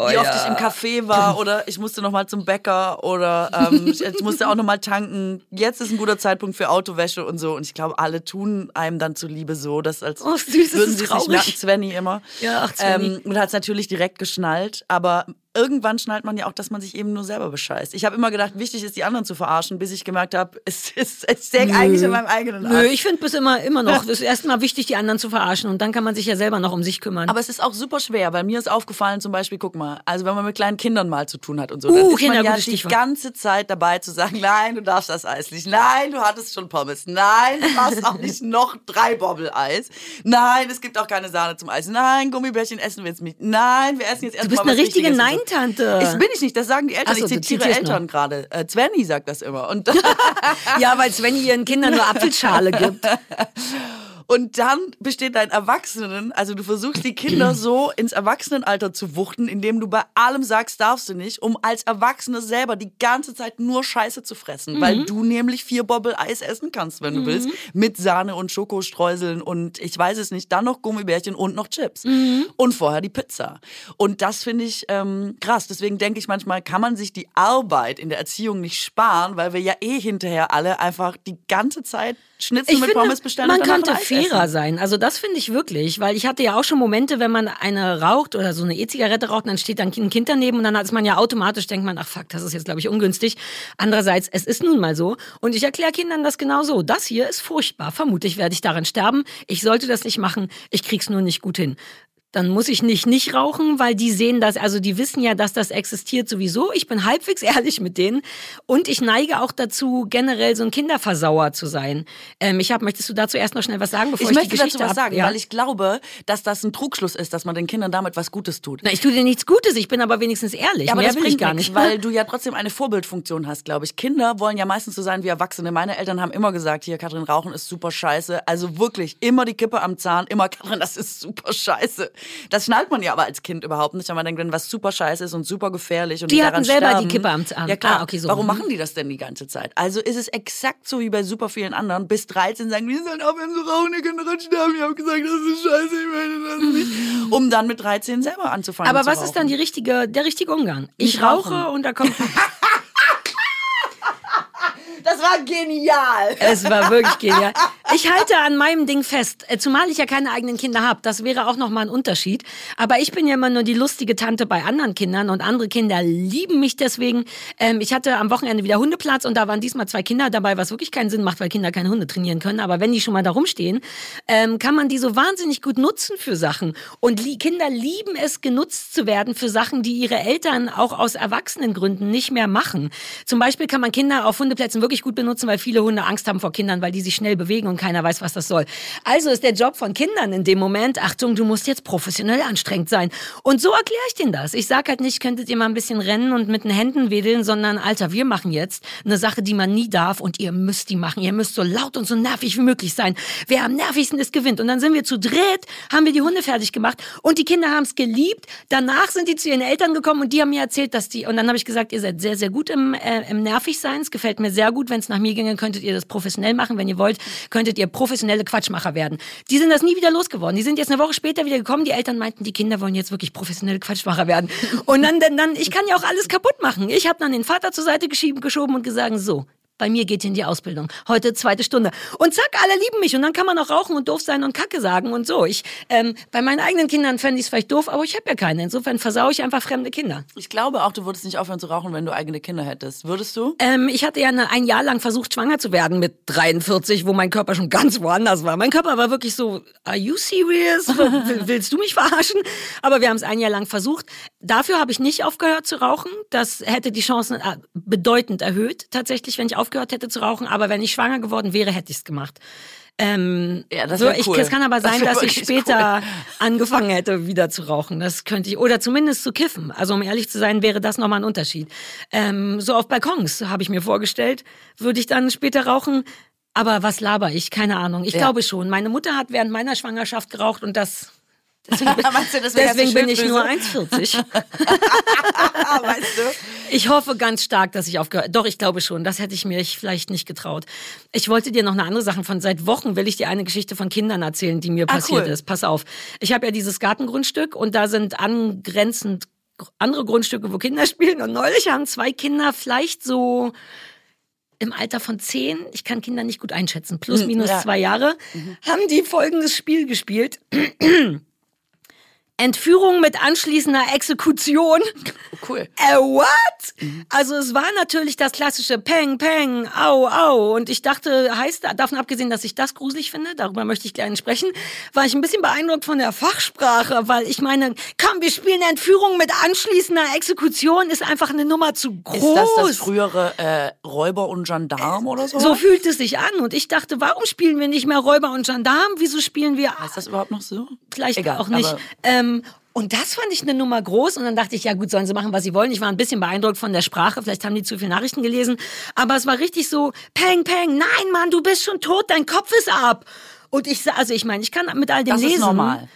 wie oft ich im Café war oder ich musste noch mal zum Bäcker oder ähm, ich, ich musste auch noch mal tanken. Jetzt ist ein guter Zeitpunkt für Autowäsche und so. Und ich glaube, alle tun einem dann zuliebe so, dass als Oh, süß, würden sie es nicht merken. Svenny immer. Ja, ach, Svenny. Ähm, und hat es natürlich direkt geschnallt, aber irgendwann schnallt man ja auch, dass man sich eben nur selber bescheißt. Ich habe immer gedacht, wichtig ist, die anderen zu verarschen, bis ich gemerkt habe, es ist, es steckt eigentlich in meinem eigenen Nö, Arsch. ich finde bis immer, immer noch. Es ist erstmal wichtig, die anderen zu verarschen und dann kann man sich ja selber noch um sich kümmern. Aber es ist auch super schwer, weil mir ist aufgefallen, zum Beispiel, guck mal, also wenn man mit kleinen Kindern mal zu tun hat und so, Uh, dann ist Kinder, man ja die Stichwort. ganze Zeit dabei zu sagen, nein, du darfst das Eis nicht, nein, du hattest schon Pommes, nein, du darfst auch nicht noch drei Bobbel-Eis, nein, es gibt auch keine Sahne zum Eis, nein, Gummibärchen essen wir jetzt nicht, nein, wir essen jetzt du erstmal bist eine was richtige Richtiges Nein-Tante. Ich bin ich nicht, das sagen die Eltern. So, ich zitiere Eltern gerade. Äh, Svenny sagt das immer. Und, ja, weil Sven ihren Kindern nur Apfelschale gibt. und dann besteht dein Erwachsenen, also du versuchst die Kinder so ins Erwachsenenalter zu wuchten, indem du bei allem sagst, darfst du nicht, um als Erwachsene selber die ganze Zeit nur Scheiße zu fressen, weil du nämlich vier Bobbel Eis essen kannst, wenn du willst, mit Sahne und Schokostreuseln und ich weiß es nicht, dann noch Gummibärchen und noch Chips. Und vorher die Pizza. Und das finde ich ähm, krass. Deswegen denke ich manchmal, kann man sich die Arbeit in der Erziehung nicht sparen, weil wir ja eh hinterher alle einfach die ganze Zeit Schnitzel Ich mit finde, Pommes bestellen. man könnte fairer essen. sein. Also das finde ich wirklich, weil ich hatte ja auch schon Momente, wenn man eine raucht oder so eine E-Zigarette raucht, dann steht dann ein Kind daneben und dann ist man ja automatisch, denkt man, ach fuck, das ist jetzt glaube ich ungünstig. Andererseits, es ist nun mal so und ich erkläre Kindern das genau so. Das hier ist furchtbar. Vermutlich werde ich daran sterben. Ich sollte das nicht machen. Ich krieg's nur nicht gut hin. Dann muss ich nicht nicht rauchen, weil die sehen das, also die wissen ja, dass das existiert sowieso. Ich bin halbwegs ehrlich mit denen und ich neige auch dazu, generell so ein Kinderversauer zu sein. Ähm, ich hab, möchtest du dazu erst noch schnell was sagen, bevor Ich ich, möchte die Geschichte dazu was sagen, ja? weil ich glaube, dass das ein Trugschluss ist, dass man den Kindern damit was Gutes tut. Na, ich tue dir nichts Gutes, ich bin aber wenigstens ehrlich. Ja, aber Mehr das will ich gar nicht. weil du ja trotzdem eine Vorbildfunktion hast, glaube ich. Kinder wollen ja meistens so sein wie Erwachsene. Meine Eltern haben immer gesagt, hier, Katrin, Rauchen ist super scheiße. Also wirklich, immer die Kippe am Zahn, immer, Katrin, das ist super scheiße. Das schnallt man ja aber als Kind überhaupt nicht, weil man denkt, wenn was super scheiße ist und super gefährlich und Die die, hatten daran selber sterben, die Kippe am Arm. Ja klar. Ah, okay, so. Warum Mhm. machen die das denn die ganze Zeit? Also ist es exakt so wie bei super vielen anderen. Bis 13 sagen, wir sollen aufhören zu rauchen, ihr könnt daran sterben. Ich habe gesagt, das ist scheiße, ich meine das nicht. Um dann mit 13 selber anzufangen Aber was rauchen. ist dann die richtige, der richtige Umgang? Ich Nicht rauche und da kommt. Das war genial. Es war wirklich genial. Ich halte an meinem Ding fest, äh, zumal ich ja keine eigenen Kinder habe. Das wäre auch nochmal ein Unterschied. Aber ich bin ja immer nur die lustige Tante bei anderen Kindern und andere Kinder lieben mich deswegen. Ähm, ich hatte am Wochenende wieder Hundeplatz und da waren diesmal zwei Kinder dabei, was wirklich keinen Sinn macht, weil Kinder keine Hunde trainieren können. Aber wenn die schon mal da rumstehen, ähm, kann man die so wahnsinnig gut nutzen für Sachen. Und Kinder lieben es, genutzt zu werden für Sachen, die ihre Eltern auch aus Erwachsenengründen nicht mehr machen. Zum Beispiel kann man Kinder auf Hundeplätzen wirklich gut benutzen, weil viele Hunde Angst haben vor Kindern, weil die sich schnell bewegen und keiner weiß, was das soll. Also ist der Job von Kindern in dem Moment, Achtung, du musst jetzt professionell anstrengend sein. Und so erkläre ich denen das. Ich sage halt nicht, könntet ihr mal ein bisschen rennen und mit den Händen wedeln, sondern Alter, wir machen jetzt eine Sache, die man nie darf und ihr müsst die machen. Ihr müsst so laut und so nervig wie möglich sein. Wer am nervigsten ist, gewinnt. Und dann sind wir zu dritt, haben wir die Hunde fertig gemacht und die Kinder haben es geliebt. Danach sind die zu ihren Eltern gekommen und die haben mir erzählt, dass die, und dann habe ich gesagt, ihr seid sehr, sehr gut im, äh, im Nervigsein. Es gefällt mir sehr gut. Wenn es nach mir ginge, könntet ihr das professionell machen. Wenn ihr wollt, könntet ihr professionelle Quatschmacher werden. Die sind das nie wieder losgeworden. Die sind jetzt eine Woche später wieder gekommen. Die Eltern meinten, die Kinder wollen jetzt wirklich professionelle Quatschmacher werden. Und dann, dann, dann ich kann ja auch alles kaputt machen. Ich habe dann den Vater zur Seite geschoben und gesagt, so, bei mir geht in die Ausbildung. Heute zweite Stunde. Und zack, alle lieben mich. Und dann kann man auch rauchen und doof sein und Kacke sagen und so. Ich, ähm, bei meinen eigenen Kindern fände ich es vielleicht doof, aber ich habe ja keine. Insofern versau ich einfach fremde Kinder. Ich glaube auch, du würdest nicht aufhören zu rauchen, wenn du eigene Kinder hättest. Würdest du? Ähm, ich hatte ja eine, ein Jahr lang versucht, schwanger zu werden mit 43, wo mein Körper schon ganz woanders war. Mein Körper war wirklich so, are you serious? Will- Willst du mich verarschen? Aber wir haben es ein Jahr lang versucht. Dafür habe ich nicht aufgehört zu rauchen. Das hätte die Chancen äh, bedeutend erhöht, tatsächlich, wenn ich aufgehört hätte zu rauchen. Aber wenn ich schwanger geworden wäre, hätte ich es gemacht. Ähm, Ja, das so, ich, cool. Es kann aber Das sein, wär dass ich später angefangen hätte, wieder zu rauchen. Das könnte ich. Oder zumindest zu kiffen. Also um ehrlich zu sein, wäre das nochmal ein Unterschied. Ähm, so auf Balkons habe ich mir vorgestellt, würde ich dann später rauchen. Aber was laber ich? Keine Ahnung. Ich Ja. glaube schon. Meine Mutter hat während meiner Schwangerschaft geraucht und das. Deswegen du, deswegen deswegen bin ich nur Schilddrüse? 1,40. Ah, weißt du? Ich hoffe ganz stark, dass ich aufgehört. Doch, ich glaube schon. Das hätte ich mir vielleicht nicht getraut. Ich wollte dir noch eine andere Sache von seit Wochen will ich dir eine Geschichte von Kindern erzählen, die mir Ah, passiert cool. ist. Pass auf. Ich habe ja dieses Gartengrundstück und da sind angrenzend andere Grundstücke, wo Kinder spielen. Und neulich haben zwei Kinder vielleicht so im Alter von zehn, ich kann Kinder nicht gut einschätzen, plus Hm, minus ja. zwei Jahre, haben die folgendes Spiel gespielt. Entführung mit anschließender Exekution. Cool. Äh, what? Also es war natürlich das klassische Peng, Peng, Au, Au. Und ich dachte, heißt, davon abgesehen, dass ich das gruselig finde, darüber möchte ich gerne sprechen, war ich ein bisschen beeindruckt von der Fachsprache, weil ich meine, komm, wir spielen Entführung mit anschließender Exekution, ist einfach eine Nummer zu groß. Ist das das frühere äh, Räuber und Gendarm oder so? so fühlt es sich an. Und ich dachte, warum spielen wir nicht mehr Räuber und Gendarm? Wieso spielen wir Ist das überhaupt noch so? vielleicht Egal, auch nicht. aber- Ähm, und das fand ich eine Nummer groß. Und dann dachte ich, ja gut, sollen sie machen, was sie wollen. Ich war ein bisschen beeindruckt von der Sprache. Vielleicht haben die zu viele Nachrichten gelesen. Aber es war richtig so, Peng, Peng, nein, Mann, du bist schon tot, dein Kopf ist ab. Und ich, also ich meine, ich kann mit all dem Das lesen. ist normal.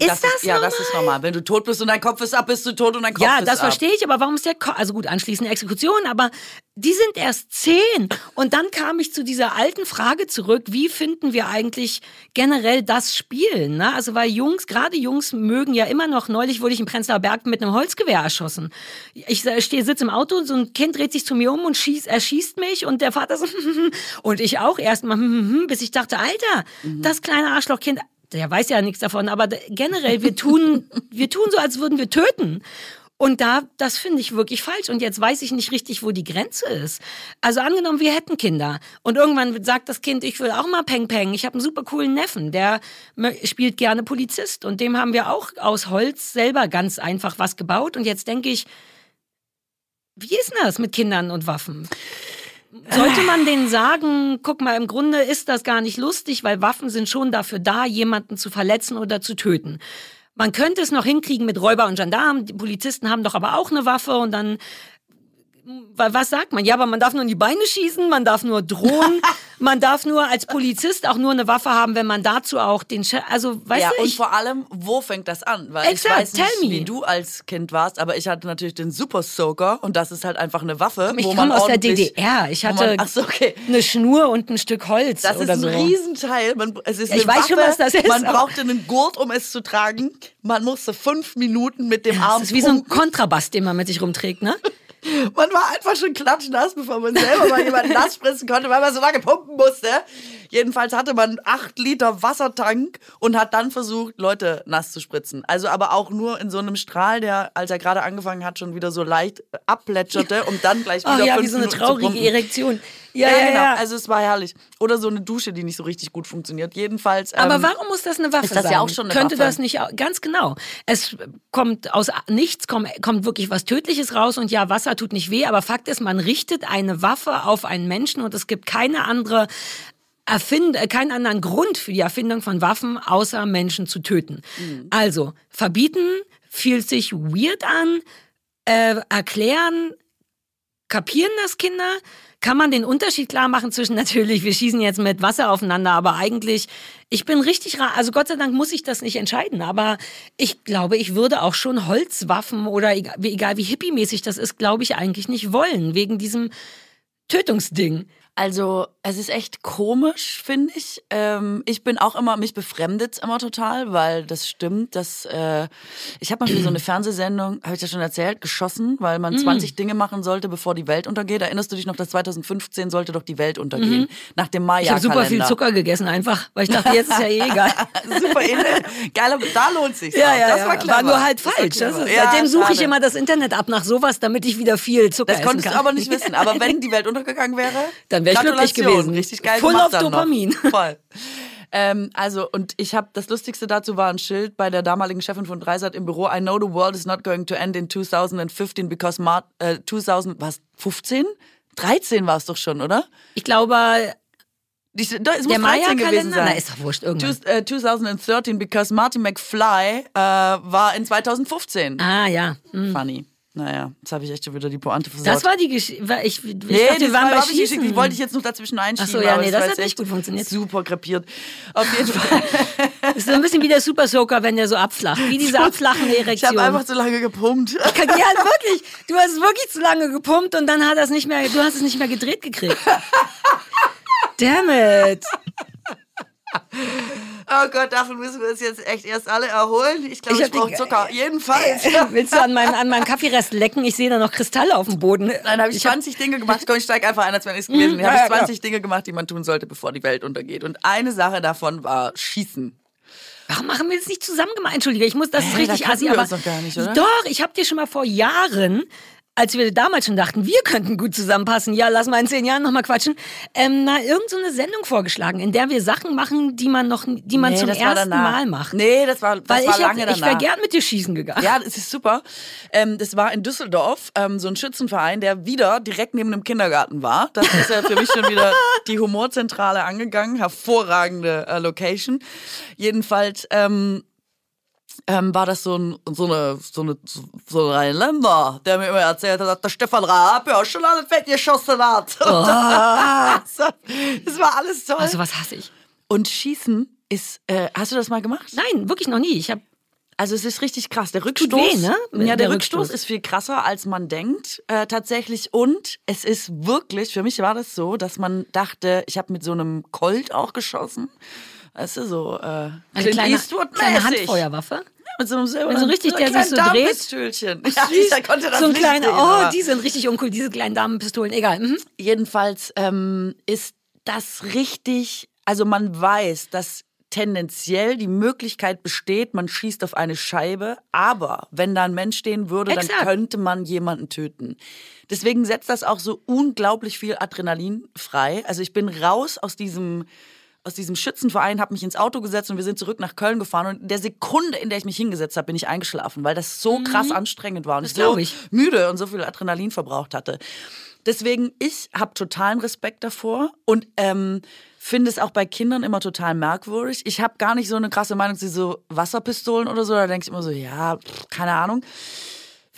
Ist das, Ja, normal? das ist normal. Wenn du tot bist und dein Kopf ist ab, bist du tot und dein Kopf Ja, ist das ab. verstehe ich, aber warum ist der Ko also gut, anschließend Exekution, aber die sind erst zehn. Und dann kam ich zu dieser alten Frage zurück, wie finden wir eigentlich generell das Spielen? Ne? Also weil Jungs, gerade Jungs mögen ja immer noch, neulich wurde ich in Prenzlauer Berg mit einem Holzgewehr erschossen. Ich stehe, sitze im Auto, so ein Kind dreht sich zu mir um und schießt, erschießt mich und der Vater so, und ich auch erstmal, bis ich dachte, Alter, das kleine Arschlochkind, der weiß ja nichts davon, aber generell, wir tun, wir tun so, als würden wir töten. Und da, das finde ich wirklich falsch. Und jetzt weiß ich nicht richtig, wo die Grenze ist. Also angenommen, wir hätten Kinder. Und irgendwann sagt das Kind, ich will auch mal Peng Peng. Ich habe einen super coolen Neffen, der spielt gerne Polizist. Und dem haben wir auch aus Holz selber ganz einfach was gebaut. Und jetzt denke ich, wie ist denn das mit Kindern und Waffen? Sollte man denen sagen, guck mal, im Grunde ist das gar nicht lustig, weil Waffen sind schon dafür da, jemanden zu verletzen oder zu töten. Man könnte es noch hinkriegen mit Räuber und Gendarmen. Die Polizisten haben doch aber auch eine Waffe und dann, was sagt man? Ja, aber man darf nur in die Beine schießen, man darf nur drohen. man darf nur als Polizist auch nur eine Waffe haben, wenn man dazu auch den, Sch also weißt ja, du, und ich, vor allem, wo fängt das an? Weil Exakt, ich weiß nicht, me. wie du als Kind warst, aber ich hatte natürlich den Super Soaker und das ist halt einfach eine Waffe, ich wo man komme aus der DDR. Ich hatte man, ach so, okay. eine Schnur und ein Stück Holz Das ist ein so. Riesenteil. Man, es ist Ja, ich eine weiß schon, Waffe. was das ist, Man brauchte einen Gurt, um es zu tragen. Man musste fünf Minuten mit dem Arm Das ist wie so ein. Kontrabass, den man mit sich rumträgt, ne? Man war einfach schon klatschnass, bevor man selber mal jemanden nass spritzen konnte, weil man so lange pumpen musste. Jedenfalls hatte man acht Liter Wassertank und hat dann versucht, Leute nass zu spritzen. Also aber auch nur in so einem Strahl, der, als er gerade angefangen hat, schon wieder so leicht abplätscherte, um dann gleich wieder Oh ja, wie so eine traurige. Erektion. Ja, Ja, ja, genau. ja. Also es war herrlich. Oder so eine Dusche, die nicht so richtig gut funktioniert. Jedenfalls. Aber ähm, warum muss das eine Waffe ist das ja sein? auch schon eine Könnte Waffe. das nicht ganz genau? Es kommt aus nichts, kommt, kommt wirklich was Tödliches raus und ja, Wasser tut nicht weh, aber Fakt ist, man richtet eine Waffe auf einen Menschen und es gibt keine andere Erfind äh, keinen anderen Grund für die Erfindung von Waffen, außer Menschen zu töten. Mhm. Also, verbieten fühlt sich weird an, äh, erklären, kapieren das Kinder? Kann man den Unterschied klar machen zwischen natürlich, wir schießen jetzt mit Wasser aufeinander, aber eigentlich, ich bin richtig, also Gott sei Dank muss ich das nicht entscheiden, aber ich glaube, ich würde auch schon Holzwaffen oder egal, wie- egal wie hippiemäßig das ist, glaube ich eigentlich nicht wollen, wegen diesem Tötungsding. Also, es ist echt komisch, finde ich. Ähm, ich bin auch immer, mich befremdet immer total, weil das stimmt, dass äh, ich habe mal für so eine Fernsehsendung, habe ich das schon erzählt, geschossen, weil Mhm. man 20 Dinge machen sollte, bevor die Welt untergeht. Erinnerst du dich noch, dass 2015 sollte doch die Welt untergehen? Nach dem Mhm. Ich habe super viel. Zucker gegessen einfach, weil ich dachte, jetzt ist ja eh egal. Super edel. Geiler, da lohnt sich. Ja, ja, das ja. war clever. nur halt Das war falsch. Das ist, Ja, seitdem suche ich immer das Internet ab nach sowas, damit ich wieder viel Zucker Das essen konntest kann. du aber nicht wissen. Aber wenn die Welt untergegangen wäre, Dann wäre ich glücklich Gratulation. Gewesen. Richtig geil Full gemacht of dann noch. Dopamin. Voll. Ähm, also, und ich habe das Lustigste dazu war ein Schild bei der damaligen Chefin von Dreisat im Büro. I know the world is not going to end in 2015 because Mar äh, 2000, was, 15? 13 war es doch schon, oder? Ich glaube, Ich, doch, es muss der 13 gewesen sein. na, ist doch wurscht, irgendwann. Two- äh, 2013 because Marty McFly äh, war in 2015. Ah, ja. Hm. Funny. Naja, jetzt habe ich echt schon wieder die Pointe versaut. Das war die Geschichte. Ich, ich Nee, dachte, wir das waren war bei Schießen. geschickt. Die wollte ich jetzt noch dazwischen einschieben. Ach so, ja, nee, das das hat nicht echt gut funktioniert. Super krepiert. Auf jeden Fall. ist so ein bisschen wie der Super Soaker, wenn der so abflacht. Wie diese abflachende Ich Erektion. habe einfach zu lange gepumpt. ja, wirklich. Du hast wirklich zu lange gepumpt und dann hat das nicht mehr, du hast es nicht mehr gedreht gekriegt. Damn it. Oh Gott, davon müssen wir uns jetzt echt erst alle erholen. Ich glaube, Ich ich, hab brauche Zucker. Jedenfalls. Willst du an meinem, an meinem Kaffeerest lecken? Ich sehe da noch Kristalle auf dem Boden. Nein, habe ich, 20 Dinge gemacht. Komm, ich steig einfach ein, als wäre nichts gewesen. Mhm, Ich habe ja, ja, 20 Dinge gemacht, die man tun sollte, bevor die Welt untergeht. Und eine Sache davon war Schießen. Warum machen wir das nicht zusammen gemacht? Entschuldige, ich muss, das ist da richtig kannten assi, wir aber uns doch gar nicht, oder? doch, ich habe dir schon mal vor Jahren, als wir damals schon dachten, wir könnten gut zusammenpassen, ja, lass mal in zehn Jahren nochmal quatschen, ähm, mal irgend so eine Sendung vorgeschlagen, in der wir Sachen machen, die man noch, die man Nee, zum ersten. Mal macht. Nee, das war, das Weil war ich, lange ich danach. wäre gern mit dir schießen gegangen. Ja, das ist super. Ähm, das war in Düsseldorf, ähm, so ein Schützenverein, der wieder direkt neben einem Kindergarten war. Das ist ja für mich schon wieder die Humorzentrale angegangen. Hervorragende äh, Location. Jedenfalls ähm, ähm, war das so, ein, so eine so eine so ein Rheinländer, der mir immer erzählt hat, dass der Stefan Raab ja schon alles weggeschossen hat. Und das, war alles toll. Also was hasse ich? Und Schießen ist, äh, hast du das mal gemacht? Nein, wirklich noch nie. Ich habe Also es ist richtig krass. Der Rückstoß, weh, ne? Ja, der, Der Rückstoß, Rückstoß. ist viel krasser, als man denkt, äh, tatsächlich. Und es ist wirklich, für mich war das so, dass man dachte, ich habe mit so einem Colt auch geschossen. Weißt du, so äh, eine Clint kleine, Eastwood-mäßig. kleine Handfeuerwaffe. Mit so einem Silber, Also richtig, der sich so dreht. Ja, ich konnte das so ein nicht kleiner, sehen, oh, die sind richtig uncool, diese kleinen Damenpistolen. Egal. Mhm. Jedenfalls ähm, ist das richtig, also man weiß, dass tendenziell die Möglichkeit besteht, man schießt auf eine Scheibe, aber wenn da ein Mensch stehen würde, Exakt. dann könnte man jemanden töten. Deswegen setzt das auch so unglaublich viel Adrenalin frei. Also ich bin raus aus diesem aus diesem Schützenverein, habe mich ins Auto gesetzt und wir sind zurück nach Köln gefahren. Und in der Sekunde, in der ich mich hingesetzt habe, bin ich eingeschlafen, weil das so krass anstrengend war und Mhm. Das ich so ich. müde und so viel Adrenalin verbraucht hatte. Deswegen, ich habe totalen Respekt davor und ähm, finde es auch bei Kindern immer total merkwürdig. Ich habe gar nicht so eine krasse Meinung zu so Wasserpistolen oder so. Da denke ich immer so, ja, keine Ahnung.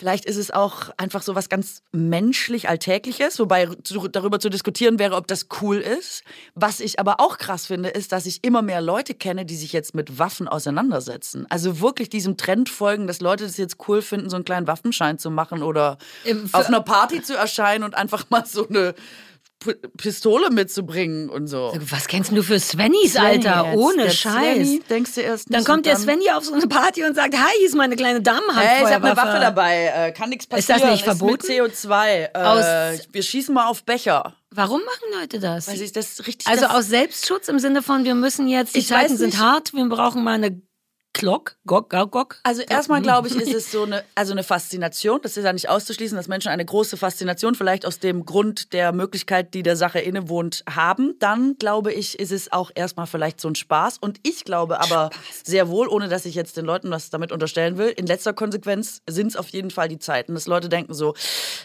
Vielleicht ist es auch einfach so was ganz menschlich Alltägliches, wobei zu, darüber zu diskutieren wäre, ob das cool ist. Was ich aber auch krass finde, ist, dass ich immer mehr Leute kenne, die sich jetzt mit Waffen auseinandersetzen. Also wirklich diesem Trend folgen, dass Leute das jetzt cool finden, so einen kleinen Waffenschein zu machen oder auf einer Party zu erscheinen und einfach mal so eine P Pistole mitzubringen und so. Was kennst du für Svennys, Alter? Jetzt. Ohne Der Scheiß. Svenny, denkst du erst nicht Dann kommt der Svenny auf so eine Party und sagt, hi, hier ist meine kleine Damenhand. Hey, ich habe eine Waffe dabei, äh, kann nichts Ist das passieren. nicht verboten? Ist mit CO2. Äh, wir schießen mal auf Becher. Warum machen Leute das? Weiß ich, das richtig. Also das, aus Selbstschutz im Sinne von, wir müssen jetzt, die Zeiten sind hart, wir brauchen mal eine Glock, Gok, Gok, Gok. Also erstmal glaube ich, ist es so eine, also eine Faszination. Das ist ja nicht auszuschließen, dass Menschen eine große Faszination vielleicht aus dem Grund der Möglichkeit, die der Sache innewohnt, haben. Dann glaube ich, ist es auch erstmal vielleicht so ein Spaß. Und ich glaube aber sehr wohl, ohne dass ich jetzt den Leuten was damit unterstellen will, in letzter Konsequenz sind es auf jeden Fall die Zeiten, dass Leute denken so,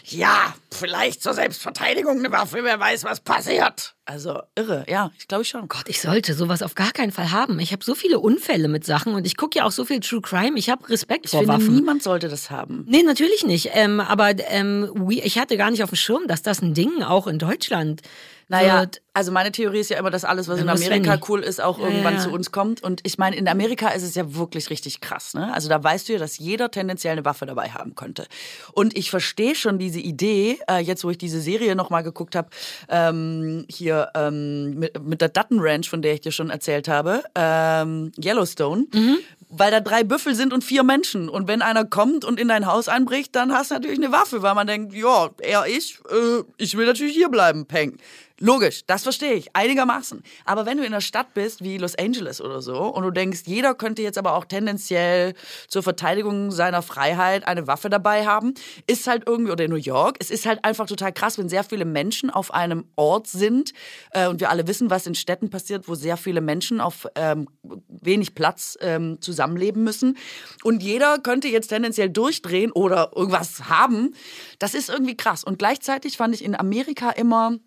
ja, vielleicht zur Selbstverteidigung eine Waffe, wer weiß, was passiert. Also irre, ja, ich glaube schon. Gott, ich sollte sowas auf gar keinen Fall haben. Ich habe so viele Unfälle mit Sachen und ich gucke ja auch so viel True Crime. Ich habe Respekt Ich vor finde, Waffen. niemand sollte das haben. Nee, natürlich nicht. Ähm, aber ähm, ich hatte gar nicht auf dem Schirm, dass das ein Ding auch in Deutschland Naja, wird. also meine Theorie ist ja immer, dass alles, was in Amerika cool ist, auch Ja, irgendwann ja. zu uns kommt. Und ich meine, in Amerika ist es ja wirklich richtig krass. Ne? Also da weißt du ja, dass jeder tendenziell eine Waffe dabei haben könnte. Und ich verstehe schon diese Idee, äh, jetzt wo ich diese Serie nochmal geguckt habe, ähm, hier ähm, mit, mit der Dutton Ranch, von der ich dir schon erzählt habe, ähm, Yellowstone. Mhm. Weil da drei Büffel sind und vier Menschen. Und wenn einer kommt und in dein Haus einbricht, dann hast du natürlich eine Waffe, weil man denkt, ja, er, ich, äh, ich will natürlich hier bleiben, Peng. Logisch, das verstehe ich, einigermaßen. Aber wenn du in einer Stadt bist wie Los Angeles oder so und du denkst, jeder könnte jetzt aber auch tendenziell zur Verteidigung seiner Freiheit eine Waffe dabei haben, ist halt irgendwie, oder in New York, es ist halt einfach total krass, wenn sehr viele Menschen auf einem Ort sind äh, und wir alle wissen, was in Städten passiert, wo sehr viele Menschen auf ähm, wenig Platz ähm, zusammenleben müssen und jeder könnte jetzt tendenziell durchdrehen oder irgendwas haben. Das ist irgendwie krass. Und gleichzeitig fand ich in Amerika immer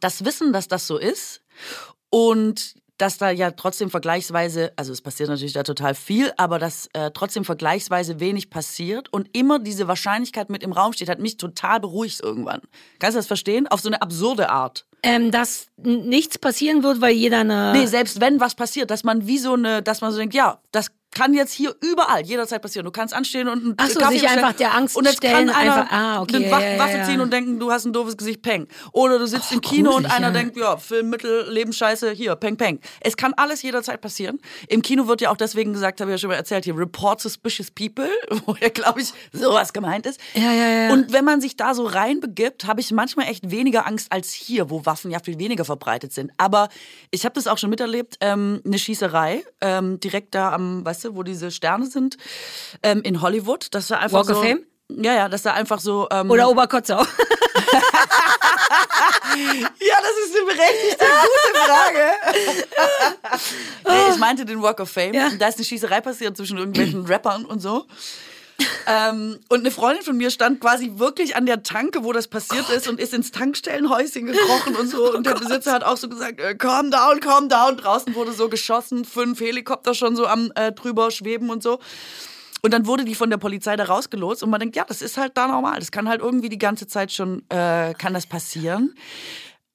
das Wissen, dass das so ist und dass da ja trotzdem vergleichsweise, also es passiert natürlich da total viel, aber dass äh, trotzdem vergleichsweise wenig passiert und immer diese Wahrscheinlichkeit mit im Raum steht, hat mich total beruhigt irgendwann. Kannst du das verstehen? Auf so eine absurde Art. Ähm, dass nichts passieren wird, weil jeder eine. Nee, selbst wenn was passiert, dass man wie so eine, dass man so denkt, ja, das kann jetzt hier überall jederzeit passieren. Du kannst anstehen und einen Ach so, Kaffee sich einfach der Angst und jetzt stellen, kann einer einfach- ah, okay, eine ja, Wa ja, Waffe ja. ziehen und denken, du hast ein doofes Gesicht, peng. Oder du sitzt Oh, im Kino und gruselig, einer ja. denkt, ja, Filmmittel, Lebensscheiße, hier, peng, peng. Es kann alles jederzeit passieren. Im Kino wird ja auch deswegen gesagt, habe ich ja schon mal erzählt, hier, report suspicious people, wo ja, glaube ich, sowas gemeint ist. Ja, ja, ja. Und wenn man sich da so reinbegibt, habe ich manchmal echt weniger Angst als hier, wo Waffen ja viel weniger verbreitet sind. Aber ich habe das auch schon miterlebt, ähm, eine Schießerei, ähm, direkt da am, weißt du, wo diese Sterne sind, ähm, in Hollywood. Das war einfach Walk so. of Fame? Ja, ja, das war einfach so. Ähm, Oder Oberkotzau. ja, das ist eine berechtigte, gute Frage. nee, ich meinte den Walk of Fame. Ja. Da ist eine Schießerei passiert zwischen irgendwelchen Rappern und so. Ähm, und eine Freundin von mir stand quasi wirklich an der Tanke, wo das passiert ist und ist ins Tankstellenhäuschen gekrochen und so. Und der Besitzer hat auch so gesagt, äh, calm down, calm down. Draußen wurde so geschossen, fünf Helikopter schon so am äh, drüber schweben und so. Und dann wurde die von der Polizei da rausgelost und man denkt, ja, das ist halt da normal. Das kann halt irgendwie die ganze Zeit schon, äh, kann das passieren.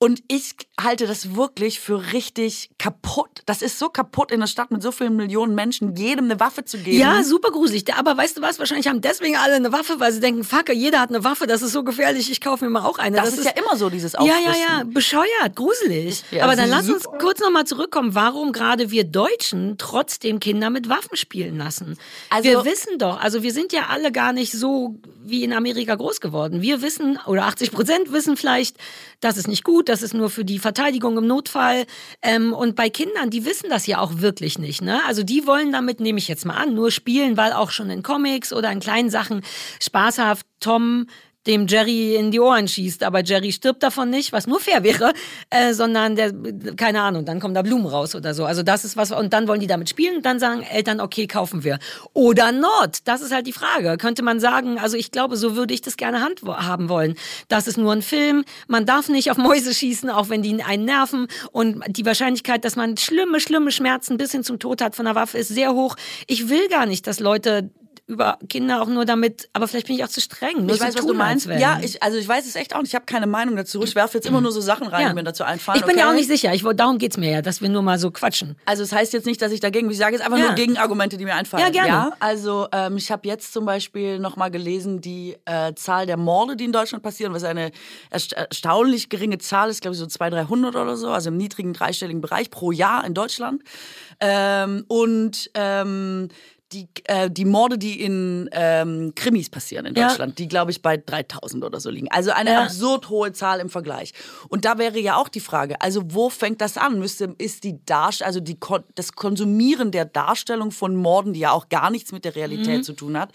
Und ich halte das wirklich für richtig kaputt. Das ist so kaputt in einer Stadt mit so vielen Millionen Menschen, jedem eine Waffe zu geben. Ja, super gruselig. Aber weißt du was? Wahrscheinlich haben deswegen alle eine Waffe, weil sie denken, fuck, jeder hat eine Waffe, das ist so gefährlich, ich kaufe mir mal auch eine. das, ist ja immer so, dieses Ja, Aufrüsten. ja, ja, bescheuert, gruselig. Ja, Aber das dann ist lass uns super. kurz nochmal zurückkommen, warum gerade wir Deutschen trotzdem Kinder mit Waffen spielen lassen. Also- wir wissen doch, also wir sind ja alle gar nicht so wie in Amerika groß geworden. Wir wissen, oder 80 Prozent wissen vielleicht, das ist nicht gut, das ist nur für die Verteidigung im Notfall. Ähm, und bei Kindern, die wissen das ja auch wirklich nicht. Ne? Also die wollen damit, nehme ich jetzt mal an, nur spielen, weil auch schon in Comics oder in kleinen Sachen spaßhaft Tom dem Jerry in die Ohren schießt, aber Jerry stirbt davon nicht, was nur fair wäre, äh, sondern der, keine Ahnung, dann kommen da Blumen raus oder so. Also das ist was, und dann wollen die damit spielen und dann sagen Eltern, okay, kaufen wir. Oder not, das ist halt die Frage. Könnte man sagen, also ich glaube, so würde ich das gerne haben wollen. Das ist nur ein Film, man darf nicht auf Mäuse schießen, auch wenn die einen nerven und die Wahrscheinlichkeit, dass man schlimme, schlimme Schmerzen bis hin zum Tod hat von der Waffe ist sehr hoch. Ich will gar nicht, dass Leute über Kinder auch nur damit, aber vielleicht bin ich auch zu streng. Nur ich weiß, was du meinst. Ja, ich, also ich weiß es echt auch nicht. Ich habe keine Meinung dazu. Ich werfe jetzt immer nur so Sachen rein, ja. die mir dazu einfallen. Ich bin okay? ja auch nicht sicher. Ich, darum geht's mir ja, dass wir nur mal so quatschen. Also es das heißt jetzt nicht, dass ich dagegen, ich sage jetzt einfach ja. nur Gegenargumente, die mir einfallen. Ja, gerne. Ja, also ähm, ich habe jetzt zum Beispiel nochmal gelesen, die äh, Zahl der Morde, die in Deutschland passieren, was eine erstaunlich geringe Zahl ist, glaube ich so 200, 300 oder so, also im niedrigen dreistelligen Bereich pro Jahr in Deutschland. Ähm, und ähm, die, äh, die Morde, die in ähm, Krimis passieren in Deutschland, ja. die glaube ich bei 3000 oder so liegen. Also eine ja. absurd hohe Zahl im Vergleich. Und da wäre ja auch die Frage, also wo fängt das an? Müsste, ist die Darst also die, das Konsumieren der Darstellung von Morden, die ja auch gar nichts mit der Realität mhm. zu tun hat,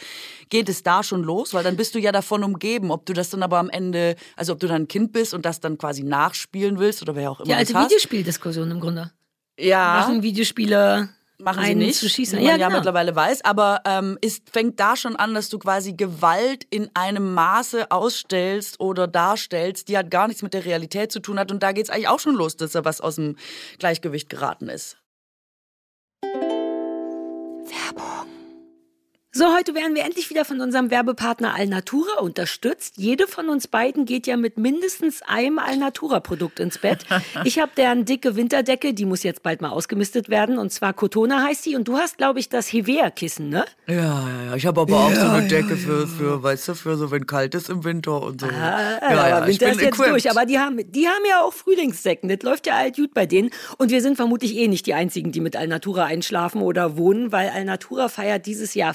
geht es da schon los? Weil dann bist du ja davon umgeben. Ob du das dann aber am Ende, also ob du dann ein Kind bist und das dann quasi nachspielen willst oder wer auch immer. Ja, alte Videospieldiskussion im Grunde. Ja. Machen Videospiele machen sie nicht, zu schießen. wie man ja, ja genau. mittlerweile weiß. Aber ähm, ist, fängt da schon an, dass du quasi Gewalt in einem Maße ausstellst oder darstellst, die halt gar nichts mit der Realität zu tun hat. Und da geht es eigentlich auch schon los, dass da was aus dem Gleichgewicht geraten ist. So, heute werden wir endlich wieder von unserem Werbepartner Alnatura unterstützt. Jede von uns beiden geht ja mit mindestens einem Alnatura-Produkt ins Bett. Ich habe deren dicke Winterdecke, die muss jetzt bald mal ausgemistet werden. Und zwar Cotona heißt sie. Und du hast, glaube ich, das Hevea-Kissen, ne? Ja, ja, ja. Ich habe aber auch so eine Decke für, für, weißt du, für so, wenn kalt ist im Winter und so. Ah, ja, ja, Winter ist jetzt equipped. durch. Aber die haben, die haben ja auch Frühlingssäcken. Das läuft ja alt gut bei denen. Und wir sind vermutlich eh nicht die Einzigen, die mit Alnatura einschlafen oder wohnen, weil Alnatura feiert dieses Jahr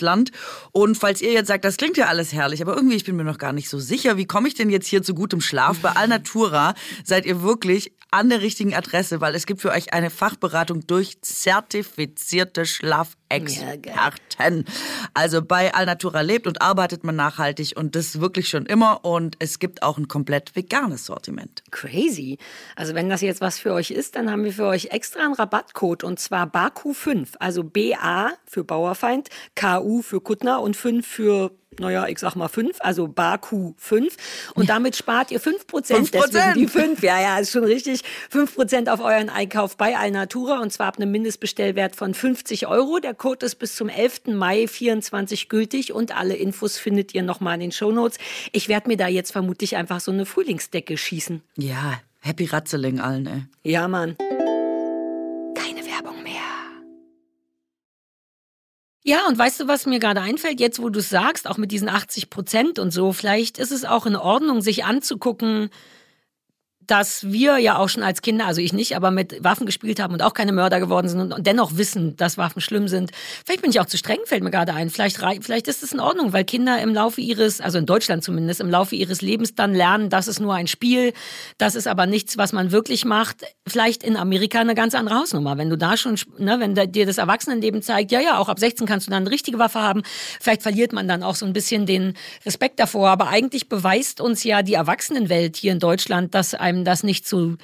Ausland. Und falls ihr jetzt sagt, das klingt ja alles herrlich, aber irgendwie, ich bin mir noch gar nicht so sicher, wie komme ich denn jetzt hier zu gutem Schlaf? Bei Alnatura seid ihr wirklich an der richtigen Adresse, weil es gibt für euch eine Fachberatung durch zertifizierte Schlafexperten. Also bei Alnatura lebt und arbeitet man nachhaltig und das wirklich schon immer und es gibt auch ein komplett veganes Sortiment. Crazy. Also wenn das jetzt was für euch ist, dann haben wir für euch extra einen Rabattcode und zwar BAKU5, also BA für Bauerfeind, KU für Kuttner und 5 für naja, ich sag mal 5, also Baku 5. Und damit spart ihr 5 Prozent. 5 Prozent? Die 5, ja, ja, ist schon richtig. 5 Prozent auf euren Einkauf bei Alnatura und zwar ab einem Mindestbestellwert von 50 Euro. Der Code ist bis zum 11. Mai 24 gültig und alle Infos findet ihr nochmal in den Shownotes. Ich werde mir da jetzt vermutlich einfach so eine Frühlingsdecke schießen. Ja, happy Ratzeling allen, ey. Ja, Mann. Ja, und weißt du, was mir gerade einfällt, jetzt wo du es sagst, auch mit diesen 80 Prozent und so, vielleicht ist es auch in Ordnung, sich anzugucken, dass wir ja auch schon als Kinder, also ich nicht, aber mit Waffen gespielt haben und auch keine Mörder geworden sind und dennoch wissen, dass Waffen schlimm sind. Vielleicht bin ich auch zu streng, fällt mir gerade ein. Vielleicht, vielleicht ist es in Ordnung, weil Kinder im Laufe ihres, also in Deutschland zumindest, im Laufe ihres Lebens dann lernen, das ist nur ein Spiel, das ist aber nichts, was man wirklich macht. Vielleicht in Amerika eine ganz andere Hausnummer. Wenn du da schon, ne, wenn dir das Erwachsenenleben zeigt, ja, ja, auch ab 16 kannst du dann eine richtige Waffe haben. Vielleicht verliert man dann auch so ein bisschen den Respekt davor. Aber eigentlich beweist uns ja die Erwachsenenwelt hier in Deutschland, dass ein einem das nicht zu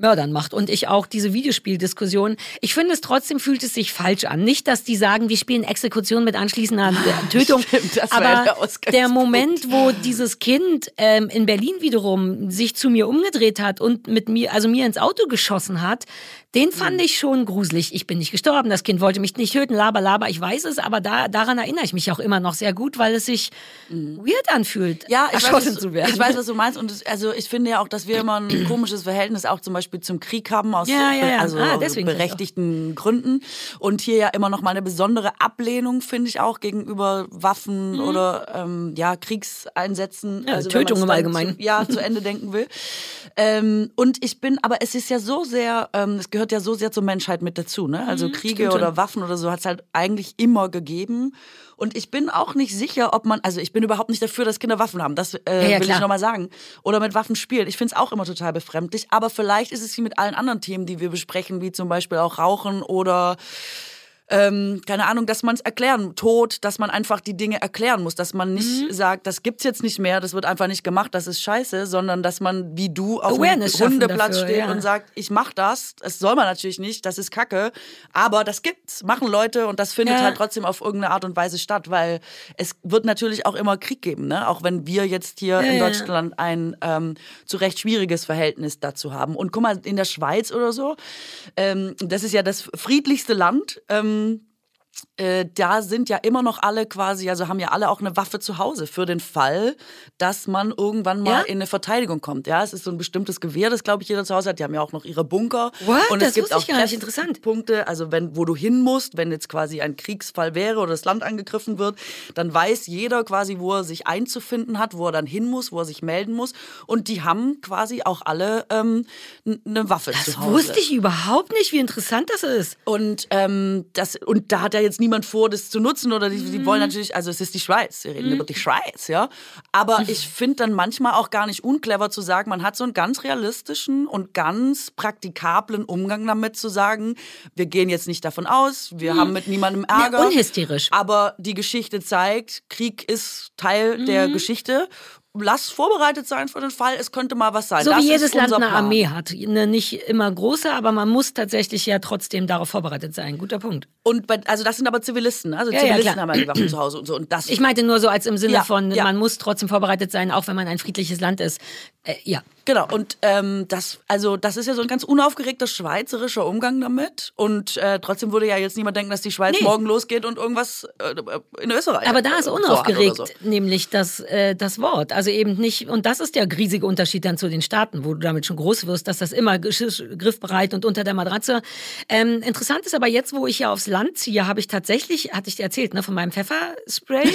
Mördern macht. Und ich auch diese Videospieldiskussion. Ich finde es trotzdem fühlt es sich falsch an. Nicht, dass die sagen, wir spielen Exekution mit anschließender Tötung. Stimmt, aber der, der, Moment, wo dieses Kind ähm, in Berlin wiederum sich zu mir umgedreht hat und mit mir, also mir ins Auto geschossen hat, den fand mhm. ich schon gruselig. Ich bin nicht gestorben, das Kind wollte mich nicht töten, laber, laber, ich weiß es, aber da, daran erinnere ich mich auch immer noch sehr gut, weil es sich mhm. weird anfühlt, ja, ich erschossen weiß, zu werden. Ich weiß, was du meinst und das, also ich finde ja auch, dass wir immer ein komisches Verhältnis auch zum Beispiel zum Krieg haben, aus ja, ja, ja. also ah, berechtigten Gründen und hier ja immer noch mal eine besondere Ablehnung, finde ich auch, gegenüber Waffen mhm. oder ähm, ja, Kriegseinsätzen. Ja, also Tötung im Allgemeinen. Zu, ja, zu Ende denken will. Ähm, und ich bin, aber es ist ja so sehr, ähm, es gehört ja so sehr zur Menschheit mit dazu. Ne? Also mhm, Kriege oder Waffen oder so hat es halt eigentlich immer gegeben. Und ich bin auch nicht sicher, ob man, also ich bin überhaupt nicht dafür, dass Kinder Waffen haben. Das äh, ja, ja, will klar. ich nochmal sagen. Oder mit Waffen spielen. Ich finde es auch immer total befremdlich. Aber vielleicht ist es wie mit allen anderen Themen, die wir besprechen, wie zum Beispiel auch Rauchen oder ähm, keine Ahnung, dass man es erklären, Tod, dass man einfach die Dinge erklären muss, dass man nicht Mhm. sagt, das gibt's jetzt nicht mehr, das wird einfach nicht gemacht, das ist scheiße, sondern dass man wie du auf Awareness schaffen Hundeplatz dafür, steht ja. und sagt, ich mach das, das soll man natürlich nicht, das ist Kacke, aber das gibt's, machen Leute und das findet Ja. halt trotzdem auf irgendeine Art und Weise statt, weil es wird natürlich auch immer Krieg geben, ne? auch wenn wir jetzt hier in ja. Deutschland ein ähm, zu Recht schwieriges Verhältnis dazu haben. Und guck mal, in der Schweiz oder so, ähm, das ist ja das friedlichste Land. Ähm, ähm, äh, da sind ja immer noch alle quasi, also haben ja alle auch eine Waffe zu Hause für den Fall, dass man irgendwann mal Ja? in eine Verteidigung kommt. Ja, es ist so ein bestimmtes Gewehr, das glaube ich jeder zu Hause hat. Die haben ja auch noch ihre Bunker. What? Und Das es gibt wusste auch ich gar nicht. Interessant. Punkte, also wenn, wo du hin musst, wenn jetzt quasi ein Kriegsfall wäre oder das Land angegriffen wird, dann weiß jeder quasi, wo er sich einzufinden hat, wo er dann hin muss, wo er sich melden muss. Und die haben quasi auch alle ähm, eine Waffe Das zu Hause. wusste ich überhaupt nicht, wie interessant das ist. Und, ähm, das, und da hat ja jetzt niemand vor, das zu nutzen oder die, die Mhm. wollen natürlich, also es ist die Schweiz, wir reden über die Schweiz, ja. Aber ich finde dann manchmal auch gar nicht unclever zu sagen, man hat so einen ganz realistischen und ganz praktikablen Umgang damit zu sagen, wir gehen jetzt nicht davon aus, wir haben mit niemandem Ärger. Mhm. unhysterisch. Aber die Geschichte zeigt, Krieg ist Teil der Mhm. Geschichte. Lass vorbereitet sein für den Fall, es könnte mal was sein. So das wie jedes ist Land eine Plan. Armee hat. Eine nicht immer große, aber man muss tatsächlich ja trotzdem darauf vorbereitet sein. Guter Punkt. Und bei, also das sind aber Zivilisten, ne? also Ja, ja, Zivilisten klar. haben ja die Waffen zu Hause und so. Und das Ich meinte nur so als im Sinne Ja, von, ja. man muss trotzdem vorbereitet sein, auch wenn man ein friedliches Land ist. Äh, ja. Genau, und ähm, das, also das ist ja so ein ganz unaufgeregter schweizerischer Umgang damit. Und äh, trotzdem würde ja jetzt niemand denken, dass die Schweiz Nee. morgen losgeht und irgendwas äh, in Österreich. Aber da ist äh, oder unaufgeregt so. nämlich das, äh, das Wort. Also eben nicht, und das ist der riesige Unterschied dann zu den Staaten, wo du damit schon groß wirst, dass das immer griffbereit und unter der Matratze. Ähm, interessant ist aber jetzt, wo ich ja aufs Land ziehe, habe ich tatsächlich, hatte ich dir erzählt, ne, von meinem Pfefferspray.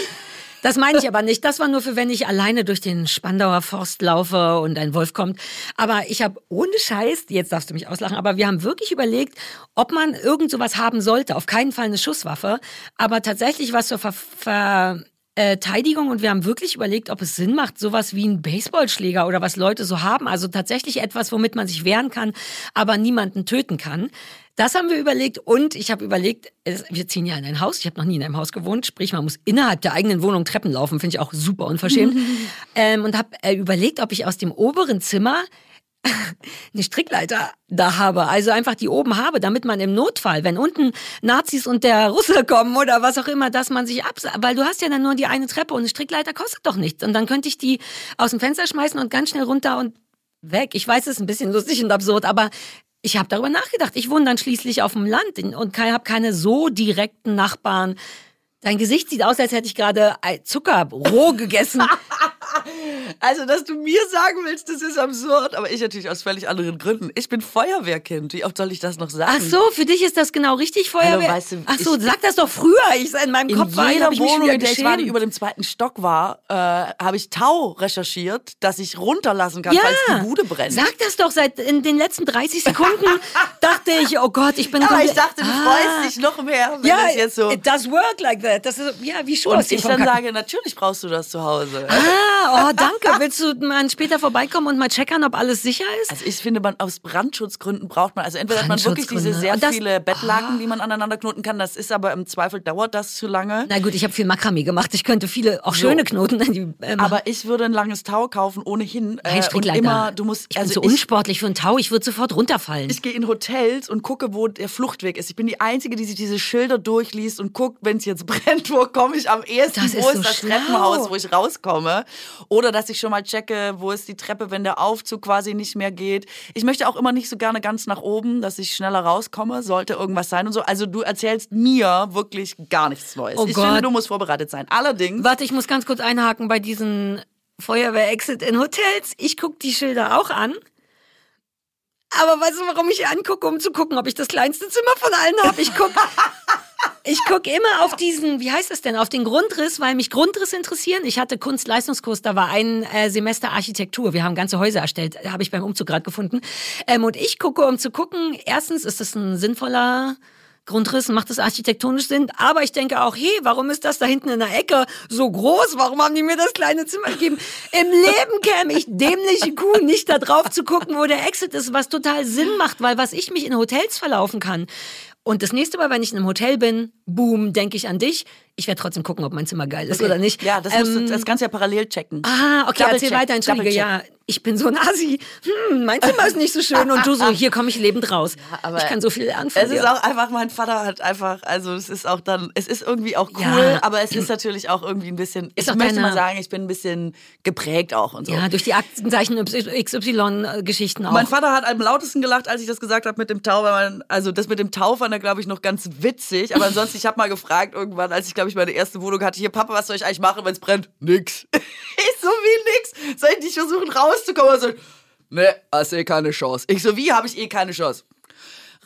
Das meine ich aber nicht. Das war nur für, wenn ich alleine durch den Spandauer Forst laufe und ein Wolf kommt. Aber ich habe ohne Scheiß, jetzt darfst du mich auslachen, aber wir haben wirklich überlegt, ob man irgend sowas haben sollte. Auf keinen Fall eine Schusswaffe, aber tatsächlich was zur Ver Ver äh, und wir haben wirklich überlegt, ob es Sinn macht, sowas wie ein Baseballschläger oder was Leute so haben. Also tatsächlich etwas, womit man sich wehren kann, aber niemanden töten kann. Das haben wir überlegt und ich habe überlegt, wir ziehen ja in ein Haus. Ich habe noch nie in einem Haus gewohnt, sprich man muss innerhalb der eigenen Wohnung Treppen laufen, finde ich auch super unverschämt. ähm, und habe äh, überlegt, ob ich aus dem oberen Zimmer eine Strickleiter da habe, also einfach die oben habe, damit man im Notfall, wenn unten Nazis und der Russe kommen oder was auch immer, dass man sich ab, weil du hast ja dann nur die eine Treppe und eine Strickleiter kostet doch nichts und dann könnte ich die aus dem Fenster schmeißen und ganz schnell runter und weg. Ich weiß, es ist ein bisschen lustig und absurd, aber ich habe darüber nachgedacht. Ich wohne dann schließlich auf dem Land und habe keine so direkten Nachbarn. Dein Gesicht sieht aus, als hätte ich gerade Ei- Zucker roh gegessen. Also, dass du mir sagen willst, das ist absurd, aber ich natürlich aus völlig anderen Gründen. Ich bin Feuerwehrkind. Wie oft soll ich das noch sagen? Ach so, für dich ist das genau richtig Feuerwehr. weißt du, Ach so, sag das doch früher. Ich in meinem In Kopf war, jeder ich schon Wohnung, in der ich war, die über dem zweiten Stock war, äh, habe ich Tau recherchiert, dass ich runterlassen kann, ja, falls die Bude brennt. sag das doch. Seit in den letzten 30 Sekunden dachte ich, oh Gott, ich bin aber ich dachte, du Ah. freust dich noch mehr, wenn Ja, es jetzt so. it does work like that. Das ist ja wie Schuhe aus Und ich dann sage, natürlich brauchst du das zu Hause. Ah, oh, danke. Willst du mal später vorbeikommen und mal checkern, ob alles sicher ist? Also ich finde, man aus Brandschutzgründen braucht man, also entweder hat man wirklich diese sehr Und das- viele Bettlaken, die man aneinander knoten kann, das ist aber im Zweifel dauert das zu lange. Na gut, ich habe viel Makramee gemacht. Ich könnte viele, auch schöne Knoten. Die, äh. Aber ich würde ein langes Tau kaufen, ohnehin. Nein, äh, und Strickleiter. immer, du musst, ich bin also so unsportlich für einen Tau. Ich würde sofort runterfallen. Ich gehe in Hotels und gucke, wo der Fluchtweg ist. Ich bin die Einzige, die sich diese Schilder durchliest und guckt, wenn es jetzt brennt, wo komme ich am ehesten, Das wo ist ist, so das schlau. Treppenhaus, wo ich rauskomme. Oder dass ich schon mal checke, wo ist die Treppe, wenn der Aufzug quasi nicht mehr geht. Ich möchte auch immer nicht so gerne ganz nach oben, dass ich schneller rauskomme, sollte irgendwas sein und so. Also du erzählst mir wirklich gar nichts Neues. Oh ich Gott. finde, du musst vorbereitet sein. Allerdings, Warte, ich muss ganz kurz einhaken bei diesen Feuerwehr-Exit in Hotels. Ich gucke die Schilder auch an. Aber weißt du, warum ich angucke, um zu gucken, ob ich das kleinste Zimmer von allen habe? Ich gucke ich guck immer auf diesen, wie heißt das denn, auf den Grundriss, weil mich Grundrisse interessieren. Ich hatte Kunstleistungskurs, da war ein äh, Semester Architektur. Wir haben ganze Häuser erstellt, habe ich beim Umzug gerade gefunden. Ähm, und ich gucke, um zu gucken, erstens, ist das ein sinnvoller Grundriss, macht das architektonisch Sinn? Aber ich denke auch, hey, warum ist das da hinten in der Ecke so groß? Warum haben die mir das kleine Zimmer gegeben? Im Leben käme ich dämliche Kuh nicht da drauf zu gucken, wo der Exit ist, was total Sinn macht, weil was ich mich in Hotels verlaufen kann, Und das nächste Mal, wenn ich in einem Hotel bin, boom, denke ich an dich. Ich werde trotzdem gucken, ob mein Zimmer geil ist Okay. oder nicht. Ja, das, musst du, Ähm, das kannst du ja parallel checken. Ah, okay, erzähl Double-check, weiter, entschuldige. Ja, ich bin so ein Asi. Hm, mein Zimmer ist nicht so schön und du so, hier komme ich lebend raus. aber ich kann so viel von Es dir. ist auch einfach, mein Vater hat einfach, also es ist auch dann, es ist irgendwie auch cool, Ja. aber es ist natürlich auch irgendwie ein bisschen, Ist ich möchte deine- mal sagen, ich bin ein bisschen geprägt auch und so. ja, durch die Aktenzeichen XY-Geschichten auch. Mein Vater hat am lautesten gelacht, als ich das gesagt habe mit dem Tau, weil man, also das mit dem Tau fand er, glaube ich, noch ganz witzig. Aber ansonsten, ich habe mal gefragt irgendwann, als ich, glaube ich, meine erste Wohnung hatte, hier, Papa, was soll ich eigentlich machen, wenn es brennt? Nix. ich so, wie nix? Soll ich nicht versuchen rauszukommen? Er so, ne, hast eh keine Chance. Ich so, wie habe ich eh keine Chance?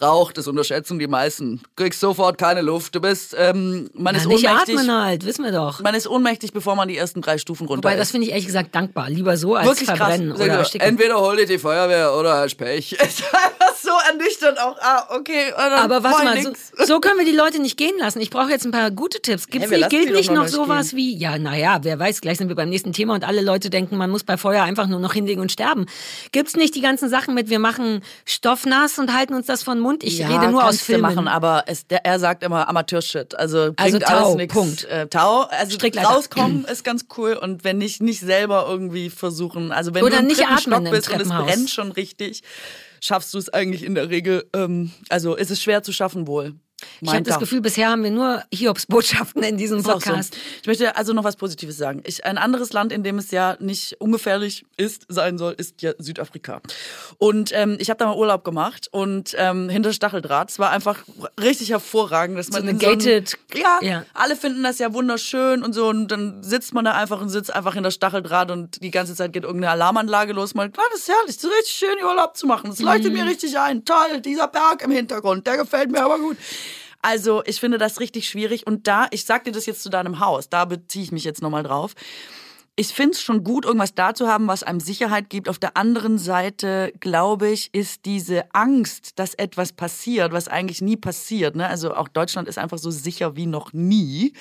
Rauch, das unterschätzen die meisten. Kriegst sofort keine Luft. Du bist, ähm, man ja, ist nicht ohnmächtig. atmen halt, wissen wir doch. Man ist ohnmächtig, bevor man die ersten drei Stufen runter Wobei, das ist. finde ich ehrlich gesagt dankbar. Lieber so als Wirklich krass. verbrennen Sehr oder ersticken. Entweder hol dir die Feuerwehr oder Pech. So ernüchternd auch. Ah, okay. dann Aber warte mal, so, so können wir die Leute nicht gehen lassen. Ich brauche jetzt ein paar gute Tipps. Gibt's wir nicht, gilt nicht noch sowas wie, ja, naja, wer weiß, gleich sind wir beim nächsten Thema und alle Leute denken, man muss bei Feuer einfach nur noch hinlegen und sterben. Gibt's nicht die ganzen Sachen mit, wir machen Stoff nass und halten uns das von Mund? Ich Ja, rede nur aus Filmen. machen, aber es, der, er sagt immer Amateurshit. Also bringt Also Tau, alles. Punkt. Äh, Tau, also Strickleiter. rauskommen ist ganz cool und wenn nicht, nicht selber irgendwie versuchen. Also wenn Oder du im nicht atmen Stock im bist und es brennt schon richtig, schaffst du es eigentlich in der Regel. Ähm, also ist es schwer zu schaffen wohl. Ich habe das Gefühl, bisher haben wir nur Hiobs-Botschaften in diesem auch so. Podcast. Ich möchte also noch was Positives sagen. Ich, ein anderes Land, in dem es ja nicht ungefährlich ist, sein soll, ist ja Südafrika. Und ähm, ich habe da mal Urlaub gemacht und ähm, hinter Stacheldraht. Es war einfach richtig hervorragend, dass man eine so einem- gated- ja, ja. alle finden das ja wunderschön und so und dann sitzt man da einfach und sitzt einfach hinter Stacheldraht und die ganze Zeit geht irgendeine Alarmanlage los. Man, ah, das ist herrlich, so richtig schön Urlaub zu machen. Das leuchtet Mhm. mir richtig ein. Toll, dieser Berg im Hintergrund, der gefällt mir aber gut. Also ich finde das richtig schwierig. Und da, ich sag dir das jetzt zu deinem Haus, da beziehe ich mich jetzt nochmal drauf. Ich finde es schon gut, irgendwas da zu haben, was einem Sicherheit gibt. Auf der anderen Seite, glaube ich, ist diese Angst, dass etwas passiert, was eigentlich nie passiert. Ne? Also auch Deutschland ist einfach so sicher wie noch nie,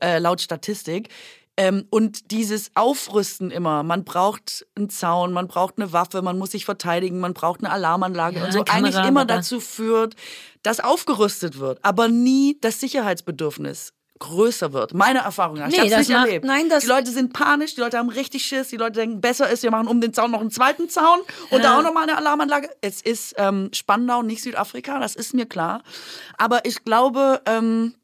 äh, laut Statistik. Ähm, und dieses Aufrüsten immer, man braucht einen Zaun, man braucht eine Waffe, man muss sich verteidigen, man braucht eine Alarmanlage Ja, und so Kamera, eigentlich immer dazu führt, dass aufgerüstet wird, aber nie das Sicherheitsbedürfnis größer wird. Meine Erfahrung nach. Ich Nee, das nicht macht- erlebt. nein, das- die Leute sind panisch, die Leute haben richtig Schiss, die Leute denken, besser ist, wir machen um den Zaun noch einen zweiten Zaun und da auch noch mal eine Alarmanlage. Es ist ähm, Spandau, nicht Südafrika, das ist mir klar. Aber ich glaube, ähm,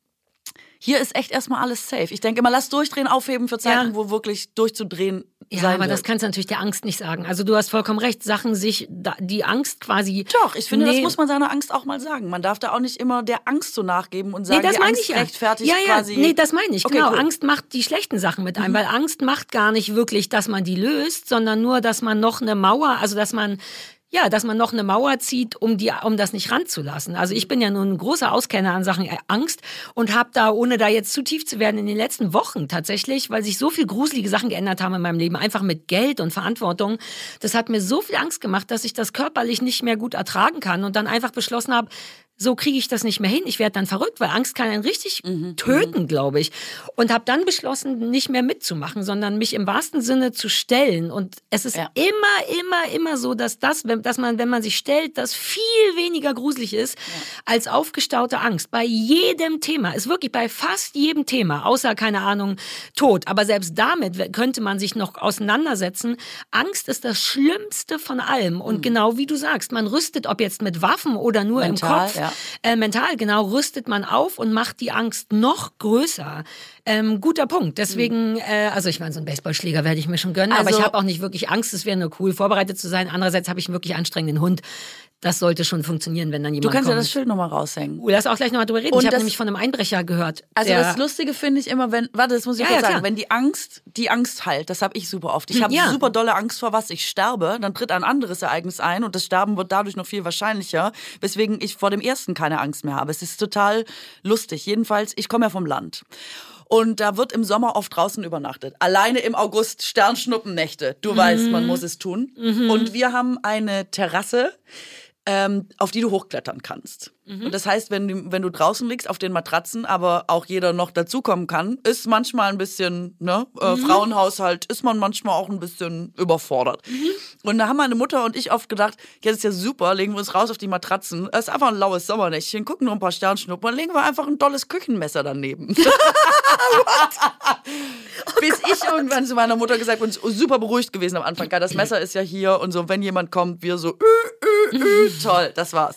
hier ist echt erstmal alles safe. Ich denke immer, lass durchdrehen, aufheben für Zeiten, Ja. wo wirklich durchzudrehen Ja, sein aber wird. das kannst du natürlich der Angst nicht sagen. Also du hast vollkommen recht, Sachen sich, die Angst quasi. Doch, ich finde, das Nee. muss man seiner Angst auch mal sagen. Man darf da auch nicht immer der Angst so nachgeben und sagen, Nee, das die meine Angst ich ja. rechtfertigt ja, ja. quasi. Nee, das meine ich. Okay, genau. cool. Mhm. Angst macht die schlechten Sachen mit ein, weil Angst macht gar nicht wirklich, dass man die löst, sondern nur, dass man noch eine Mauer, also dass man ja, dass man noch eine Mauer zieht, um die, um das nicht ranzulassen. Also ich bin ja nun ein großer Auskenner an Sachen äh, Angst und habe da, ohne da jetzt zu tief zu werden, in den letzten Wochen tatsächlich, weil sich so viel gruselige Sachen geändert haben in meinem Leben, einfach mit Geld und Verantwortung, das hat mir so viel Angst gemacht, dass ich das körperlich nicht mehr gut ertragen kann und dann einfach beschlossen habe, so kriege ich das nicht mehr hin. Ich werde dann verrückt, weil Angst kann einen richtig Mhm, töten, glaube ich. Und habe dann beschlossen, nicht mehr mitzumachen, sondern mich im wahrsten Sinne zu stellen. Und es ist Ja. immer, immer, immer so, dass das, wenn, dass man, wenn man sich stellt, das viel weniger gruselig ist als aufgestaute Angst. Bei jedem Thema, ist wirklich bei fast jedem Thema, außer keine Ahnung Tod. Aber selbst damit könnte man sich noch auseinandersetzen. Angst ist das Schlimmste von allem. Und genau wie du sagst, man rüstet, ob jetzt mit Waffen oder nur Mental, im Kopf. ja. Äh, mental, genau, rüstet man auf und macht die Angst noch größer. Ähm, guter Punkt. Deswegen, äh, also ich meine, so einen Baseballschläger werde ich mir schon gönnen, aber Also- ich habe auch nicht wirklich Angst. Es wäre nur cool, vorbereitet zu sein. Andererseits habe ich einen wirklich anstrengenden Hund. Das sollte schon funktionieren, wenn dann jemand Du kannst ja kommt. das Schild nochmal raushängen. Oh, lass auch gleich nochmal drüber reden. Und ich habe nämlich von einem Einbrecher gehört. Also das Lustige finde ich immer, wenn, warte, das muss ich Ja, kurz ja, sagen, klar. wenn die Angst, die Angst heilt, das habe ich super oft. Ich Hm, habe ja. super dolle Angst vor was, ich sterbe, dann tritt ein anderes Ereignis ein und das Sterben wird dadurch noch viel wahrscheinlicher, weswegen ich vor dem ersten keine Angst mehr habe. Es ist total lustig. Jedenfalls, ich komme ja vom Land. Und da wird im Sommer oft draußen übernachtet. Alleine im August Sternschnuppennächte. Du weißt, man muss es tun. Und wir haben eine Terrasse ähm, auf die du hochklettern kannst. Mhm. Und das heißt, wenn du, wenn du draußen liegst auf den Matratzen, aber auch jeder noch dazukommen kann, ist manchmal ein bisschen, ne, äh, Mhm. Frauenhaushalt, ist man manchmal auch ein bisschen überfordert. Mhm. Und da haben meine Mutter und ich oft gedacht, jetzt ist ja super, legen wir uns raus auf die Matratzen. Es ist einfach ein laues Sommernächtchen, gucken noch ein paar Sternschnuppen, legen wir einfach ein tolles Küchenmesser daneben. Bis ich irgendwann zu meiner Mutter gesagt bin, super beruhigt gewesen am Anfang. Ja, das Messer ist ja hier und so, wenn jemand kommt, wir so, ü, ü, ü, toll, das war's.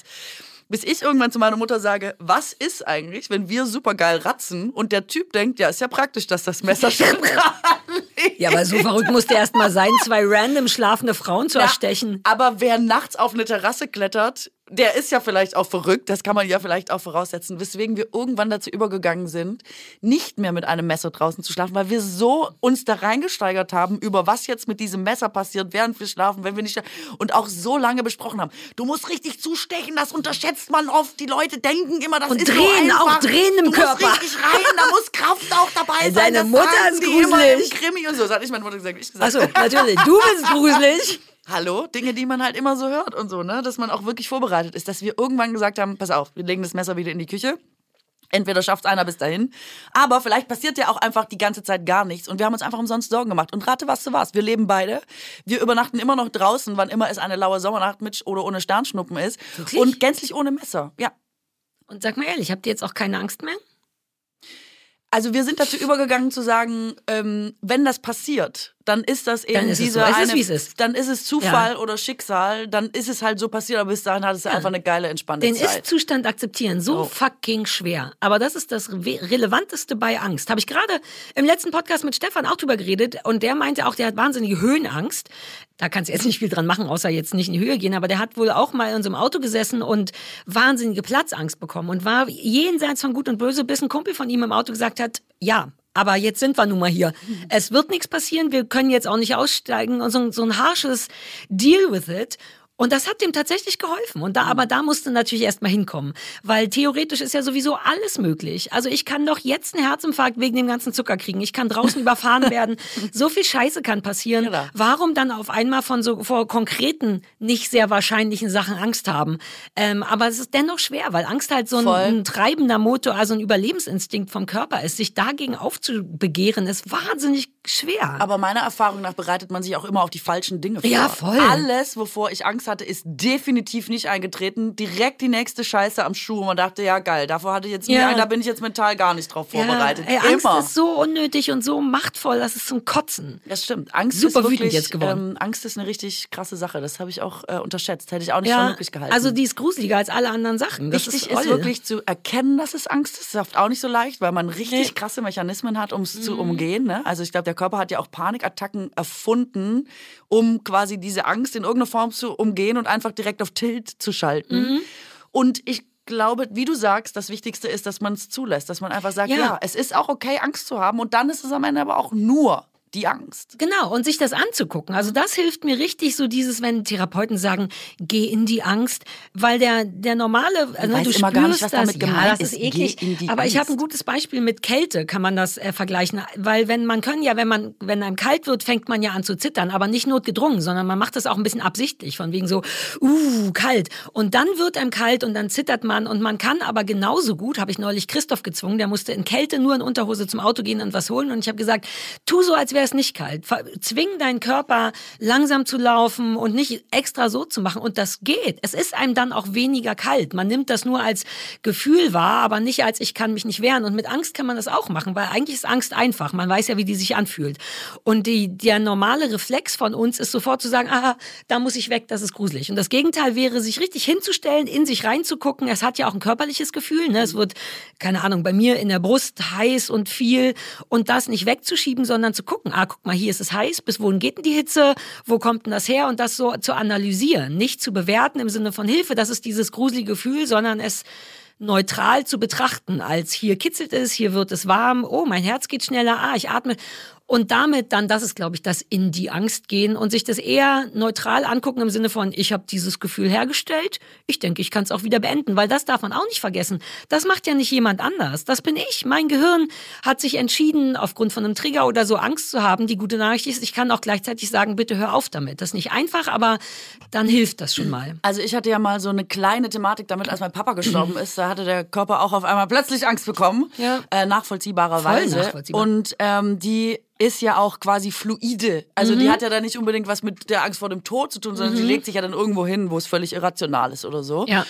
Bis ich irgendwann zu meiner Mutter sage, was ist eigentlich, wenn wir super geil ratzen und der Typ denkt, ja, ist ja praktisch, dass das Messer schon liegt. Ja, aber so verrückt muss der erst mal sein, zwei random schlafende Frauen zu Ja, erstechen. Aber wer nachts auf eine Terrasse klettert, der ist ja vielleicht auch verrückt, das kann man ja vielleicht auch voraussetzen, weswegen wir irgendwann dazu übergegangen sind, nicht mehr mit einem Messer draußen zu schlafen, weil wir so uns da reingesteigert haben, über was jetzt mit diesem Messer passiert, während wir schlafen, wenn wir nicht und auch so lange besprochen haben. Du musst richtig zustechen, das unterschätzt man oft. Die Leute denken immer, das Und ist so drehen, einfach. auch drehen im du Körper. Musst richtig rein, da muss Kraft auch dabei sein. deine das Mutter ist die immer im gruselig. Krimi und so. Das hat nicht meine Mutter gesagt, ich gesagt. Achso, natürlich. Du bist gruselig. Hallo, Dinge, die man halt immer so hört und so, ne? Dass man auch wirklich vorbereitet ist. Dass wir irgendwann gesagt haben, pass auf, wir legen das Messer wieder in die Küche. Entweder schafft einer bis dahin, aber vielleicht passiert ja auch einfach die ganze Zeit gar nichts und wir haben uns einfach umsonst Sorgen gemacht. Und rate, was du warst. Wir leben beide. Wir übernachten immer noch draußen, wann immer es eine laue Sommernacht mit oder ohne Sternschnuppen ist. Wirklich? Und gänzlich ohne Messer. Ja. Und sag mal ehrlich, habt ihr jetzt auch keine Angst mehr? Also wir sind dazu übergegangen zu sagen, ähm, wenn das passiert, dann ist das eben Dann ist es diese so. Es ist, eine, wie es ist. dann ist es Zufall oder Schicksal, dann ist es halt so passiert, aber bis dahin hat es einfach eine geile entspannte Den Zeit. Ist-Zustand akzeptieren, so Oh. fucking schwer. Aber das ist das Re Relevanteste bei Angst. Habe ich gerade im letzten Podcast mit Stefan auch drüber geredet und der meinte auch, der hat wahnsinnige Höhenangst. Da kannst du jetzt nicht viel dran machen, außer jetzt nicht in die Höhe gehen, aber der hat wohl auch mal in so einem Auto gesessen und wahnsinnige Platzangst bekommen und war jenseits von Gut und Böse, bis ein Kumpel von ihm im Auto gesagt hat, ja, aber jetzt sind wir nun mal hier. Es wird nichts passieren, wir können jetzt auch nicht aussteigen und so, so ein harsches Deal with it. Und das hat dem tatsächlich geholfen. Und da, aber da musste natürlich erst mal hinkommen. Weil theoretisch ist ja sowieso alles möglich. Also ich kann doch jetzt einen Herzinfarkt wegen dem ganzen Zucker kriegen. Ich kann draußen überfahren werden. So viel Scheiße kann passieren. Genau. Warum dann auf einmal von so vor konkreten, nicht sehr wahrscheinlichen Sachen Angst haben? Ähm, aber es ist dennoch schwer, weil Angst halt so ein, ein treibender Motor, also ein Überlebensinstinkt vom Körper ist. Sich dagegen aufzubegehren, ist wahnsinnig schwer. Aber meiner Erfahrung nach bereitet man sich auch immer auf die falschen Dinge vor. Ja, voll. Alles, wovor ich Angst hatte, ist definitiv nicht eingetreten. Direkt die nächste Scheiße am Schuh. Und man dachte, ja geil, davor hatte ich jetzt Ja. nie, da bin ich jetzt mental gar nicht drauf vorbereitet. Ja, ey, Angst ist so unnötig und so machtvoll, das ist zum Kotzen. Das stimmt. Angst Super ist wirklich, jetzt geworden. Ähm, Angst ist eine richtig krasse Sache. Das habe ich auch äh, unterschätzt. Hätte ich auch nicht für möglich gehalten. also die ist gruseliger als alle anderen Sachen. Das Wichtig ist, ist, wirklich zu erkennen, dass es Angst ist. Das ist oft auch nicht so leicht, weil man richtig Nee. Mhm. krasse Mechanismen hat, um es zu umgehen. Ne? Also ich glaube, der Körper hat ja auch Panikattacken erfunden, um quasi diese Angst in irgendeiner Form zu umgehen und einfach direkt auf Tilt zu schalten. Mhm. Und ich glaube, wie du sagst, das Wichtigste ist, dass man es zulässt, dass man einfach sagt, Ja. ja. es ist auch okay, Angst zu haben und dann ist es am Ende aber auch nur die Angst. Genau, und sich das anzugucken. Also das hilft mir richtig, so dieses, wenn Therapeuten sagen, geh in die Angst, weil der, der normale, also weiß du immer gar nicht, spürst was das, damit ja, gemeint das ist ist. eklig. Aber ich habe ein gutes Beispiel mit Kälte, kann man das äh, vergleichen. Weil wenn man können ja, wenn man, wenn einem kalt wird, fängt man ja an zu zittern, aber nicht notgedrungen, sondern man macht das auch ein bisschen absichtlich, von wegen so, uh, kalt. Und dann wird einem kalt und dann zittert man und man kann aber genauso gut, habe ich neulich Christoph gezwungen, der musste in Kälte nur in Unterhose zum Auto gehen und was holen und ich habe gesagt, tu so, als wäre es nicht kalt. Zwing deinen Körper langsam zu laufen und nicht extra so zu machen und das geht. Es ist einem dann auch weniger kalt. Man nimmt das nur als Gefühl wahr, aber nicht als ich kann mich nicht wehren und mit Angst kann man das auch machen, weil eigentlich ist Angst einfach. Man weiß ja, wie die sich anfühlt. Und die, der normale Reflex von uns ist sofort zu sagen, aha, da muss ich weg, das ist gruselig. Und das Gegenteil wäre, sich richtig hinzustellen, in sich reinzugucken. Es hat ja auch ein körperliches Gefühl. Ne? Es wird, keine Ahnung, bei mir in der Brust heiß und viel und das nicht wegzuschieben, sondern zu gucken, ah, guck mal, hier ist es heiß, bis wohin geht denn die Hitze, wo kommt denn das her? Und das so zu analysieren, nicht zu bewerten im Sinne von Hilfe, das ist dieses gruselige Gefühl, sondern es neutral zu betrachten, als hier kitzelt es, hier wird es warm, oh, mein Herz geht schneller, ah, ich atme. Und damit dann, das ist, glaube ich, das in die Angst gehen und sich das eher neutral angucken im Sinne von, ich habe dieses Gefühl hergestellt, ich denke, ich kann es auch wieder beenden, weil das darf man auch nicht vergessen. Das macht ja nicht jemand anders. Das bin ich. Mein Gehirn hat sich entschieden, aufgrund von einem Trigger oder so Angst zu haben. Die gute Nachricht ist, ich kann auch gleichzeitig sagen, bitte hör auf damit. Das ist nicht einfach, aber dann hilft das schon mal. Also ich hatte ja mal so eine kleine Thematik damit, als mein Papa gestorben ist. Da hatte der Körper auch auf einmal plötzlich Angst bekommen. Ja. Äh, nachvollziehbarerweise. Voll nachvollziehbar. Und ähm, die ist ja auch quasi fluide. Also die hat ja dann nicht unbedingt was mit der Angst vor dem Tod zu tun, sondern sie legt sich ja dann irgendwo hin, wo es völlig irrational ist oder so. Ja.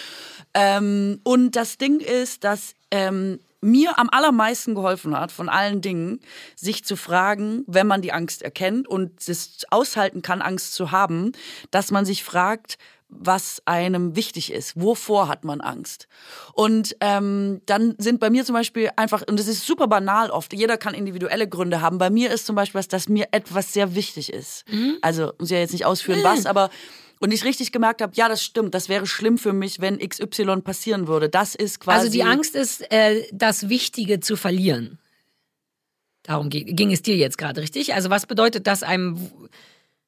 Ähm, und das Ding ist, dass ähm, mir am allermeisten geholfen hat, von allen Dingen, sich zu fragen, wenn man die Angst erkennt und es aushalten kann, Angst zu haben, dass man sich fragt, was einem wichtig ist. Wovor hat man Angst? Und ähm, dann sind bei mir zum Beispiel einfach, und das ist super banal oft, jeder kann individuelle Gründe haben. Bei mir ist zum Beispiel was, dass mir etwas sehr wichtig ist. Also, muss ich ja jetzt nicht ausführen, was, aber und ich richtig gemerkt habe, ja, das stimmt, das wäre schlimm für mich, wenn XY passieren würde. Das ist quasi. Also die Angst ist, äh, das Wichtige zu verlieren. Darum ging es dir jetzt gerade, richtig? Also was bedeutet das einem...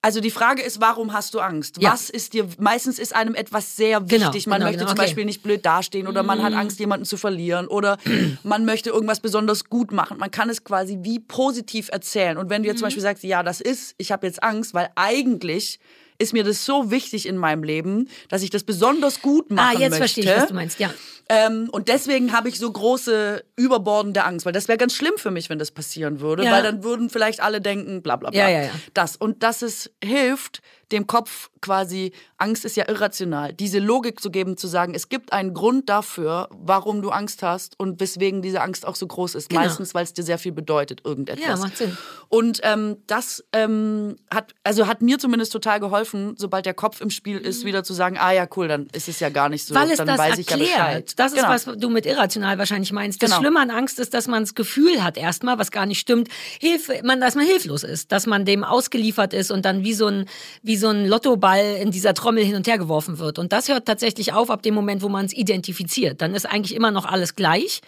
Also die Frage ist, warum hast du Angst? Ja. Was ist dir, meistens ist einem etwas sehr Genau, wichtig. man genau, möchte genau, zum okay. Beispiel nicht blöd dastehen oder man hat Angst, jemanden zu verlieren oder man möchte irgendwas besonders gut machen. Man kann es quasi wie positiv erzählen. Und wenn du jetzt Mhm. zum Beispiel sagst, ja, das ist, ich habe jetzt Angst, weil eigentlich ist mir das so wichtig in meinem Leben, dass ich das besonders gut Ah, machen jetzt möchte. verstehe ich, was du meinst, ja. Ähm, und deswegen habe ich so große, überbordende Angst, weil das wäre ganz schlimm für mich, wenn das passieren würde, Ja. weil dann würden vielleicht alle denken, bla bla bla. Ja, ja, ja. Das. Und dass es hilft, dem Kopf quasi, Angst ist ja irrational, diese Logik zu geben, zu sagen, es gibt einen Grund dafür, warum du Angst hast und weswegen diese Angst auch so groß ist. Genau. Meistens, weil es dir sehr viel bedeutet, irgendetwas. Ja, macht Sinn. Und ähm, das ähm, hat, also hat mir zumindest total geholfen, sobald der Kopf im Spiel ist, wieder zu sagen, ah ja, cool, dann ist es ja gar nicht so. Mhm. Weil es dann das weiß ich ja Bescheid. erklärt. Das ist, Genau. was du mit irrational wahrscheinlich meinst. Das Genau. Schlimme an Angst ist, dass man das Gefühl hat erstmal, was gar nicht stimmt, Hilfe, man, dass man hilflos ist, dass man dem ausgeliefert ist und dann wie so ein, wie so ein Lottoball in dieser Trommel hin und her geworfen wird. Und das hört tatsächlich auf ab dem Moment, wo man es identifiziert. Dann ist eigentlich immer noch alles gleich.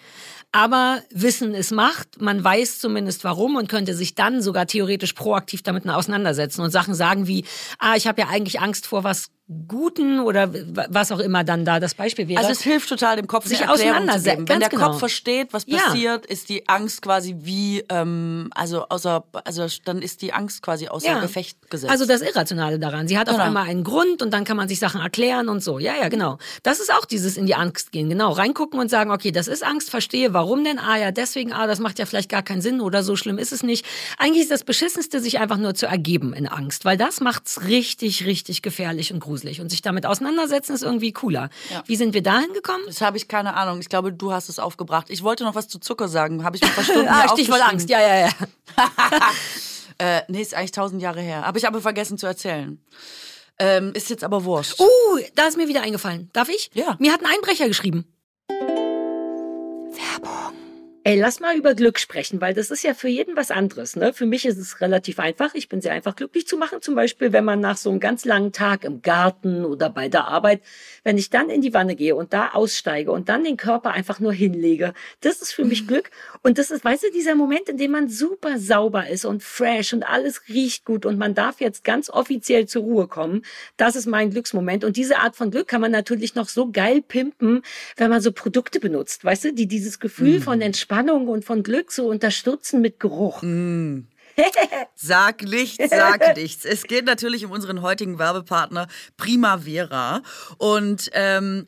Aber Wissen ist Macht. Man weiß zumindest warum und könnte sich dann sogar theoretisch proaktiv damit auseinandersetzen und Sachen sagen wie, ah, ich habe ja eigentlich Angst vor was Guten oder was auch immer dann da das Beispiel wäre. Also es hilft total, dem Kopf Sich auseinandersetzen. Wenn der genau. Kopf versteht, was Ja. passiert, ist die Angst quasi wie, ähm, also außer, also dann ist die Angst quasi außer Gefecht gesetzt. Also das Irrationale daran. Sie hat auf Genau. einmal einen Grund und dann kann man sich Sachen erklären und so. Ja, ja, genau. Das ist auch dieses in die Angst gehen. Genau. Reingucken und sagen, okay, das ist Angst, verstehe, warum denn? Ah ja, deswegen, ah, das macht ja vielleicht gar keinen Sinn oder so schlimm ist es nicht. Eigentlich ist das Beschissenste, sich einfach nur zu ergeben in Angst, weil das macht's richtig, richtig gefährlich und gruselig. Und sich damit auseinandersetzen ist irgendwie cooler. Ja. Wie sind wir dahin gekommen? das habe ich keine Ahnung. Ich glaube, du hast es aufgebracht. Ich wollte noch was zu Zucker sagen. Habe ich mir verstimmt. Ah, Stichwort Angst. Ja, ja, ja. Äh, nee, ist eigentlich tausend Jahre her. Habe ich aber vergessen zu erzählen. Ähm, ist jetzt aber wurscht. Uh, da ist mir wieder eingefallen. Darf ich? Ja. Mir hat ein Einbrecher geschrieben. Ey, lass mal über Glück sprechen, weil das ist ja für jeden was anderes. Ne? Für mich ist es relativ einfach. Ich bin sehr einfach glücklich zu machen. Zum Beispiel, wenn man nach so einem ganz langen Tag im Garten oder bei der Arbeit, wenn ich dann in die Wanne gehe und da aussteige und dann den Körper einfach nur hinlege, das ist für mich Glück. Und das ist, weißt du, dieser Moment, in dem man super sauber ist und fresh und alles riecht gut und man darf jetzt ganz offiziell zur Ruhe kommen. Das ist mein Glücksmoment. Und diese Art von Glück kann man natürlich noch so geil pimpen, wenn man so Produkte benutzt, weißt du, die dieses Gefühl von Entspannung und von Glück so unterstützen mit Geruch. Sag nichts, sag nichts. Es geht natürlich um unseren heutigen Werbepartner Primavera. Und ähm,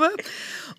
little bit.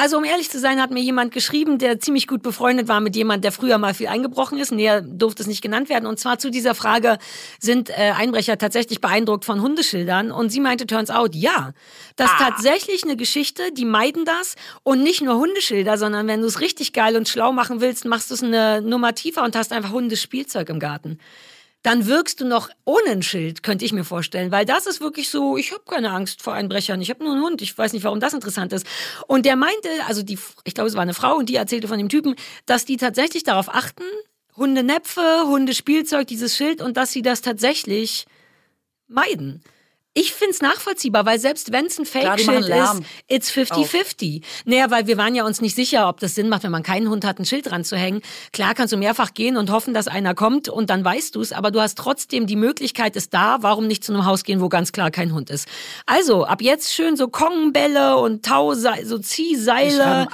Also um ehrlich zu sein, hat mir jemand geschrieben, der ziemlich gut befreundet war mit jemand, der früher mal viel eingebrochen ist. Näher durfte es nicht genannt werden. Und zwar zu dieser Frage, sind äh, Einbrecher tatsächlich beeindruckt von Hundeschildern? Und sie meinte, turns out, ja. Das ist tatsächlich eine Geschichte, die meiden das. Und nicht nur Hundeschilder, sondern wenn du es richtig geil und schlau machen willst, machst du es eine Nummer tiefer und hast einfach Hundespielzeug im Garten dann wirkst du noch ohne ein Schild, könnte ich mir vorstellen. Weil das ist wirklich so, ich habe keine Angst vor Einbrechern, ich habe nur einen Hund, ich weiß nicht, warum das interessant ist. Und der meinte, also die, ich glaube, es war eine Frau und die erzählte von dem Typen, dass die tatsächlich darauf achten, Hundenäpfe, Hundespielzeug, dieses Schild und dass sie das tatsächlich meiden. Ich find's nachvollziehbar, weil selbst wenn es ein Fake-Schild ist, it's 50-50. Naja, weil wir waren ja uns nicht sicher, ob das Sinn macht, wenn man keinen Hund hat, ein Schild dran zu hängen. Klar kannst du mehrfach gehen und hoffen, dass einer kommt und dann weißt du's, aber du hast trotzdem die Möglichkeit ist da, warum nicht zu einem Haus gehen, wo ganz klar kein Hund ist. Also, ab jetzt schön so Kongenbälle und Tauseil, so Ziehseile.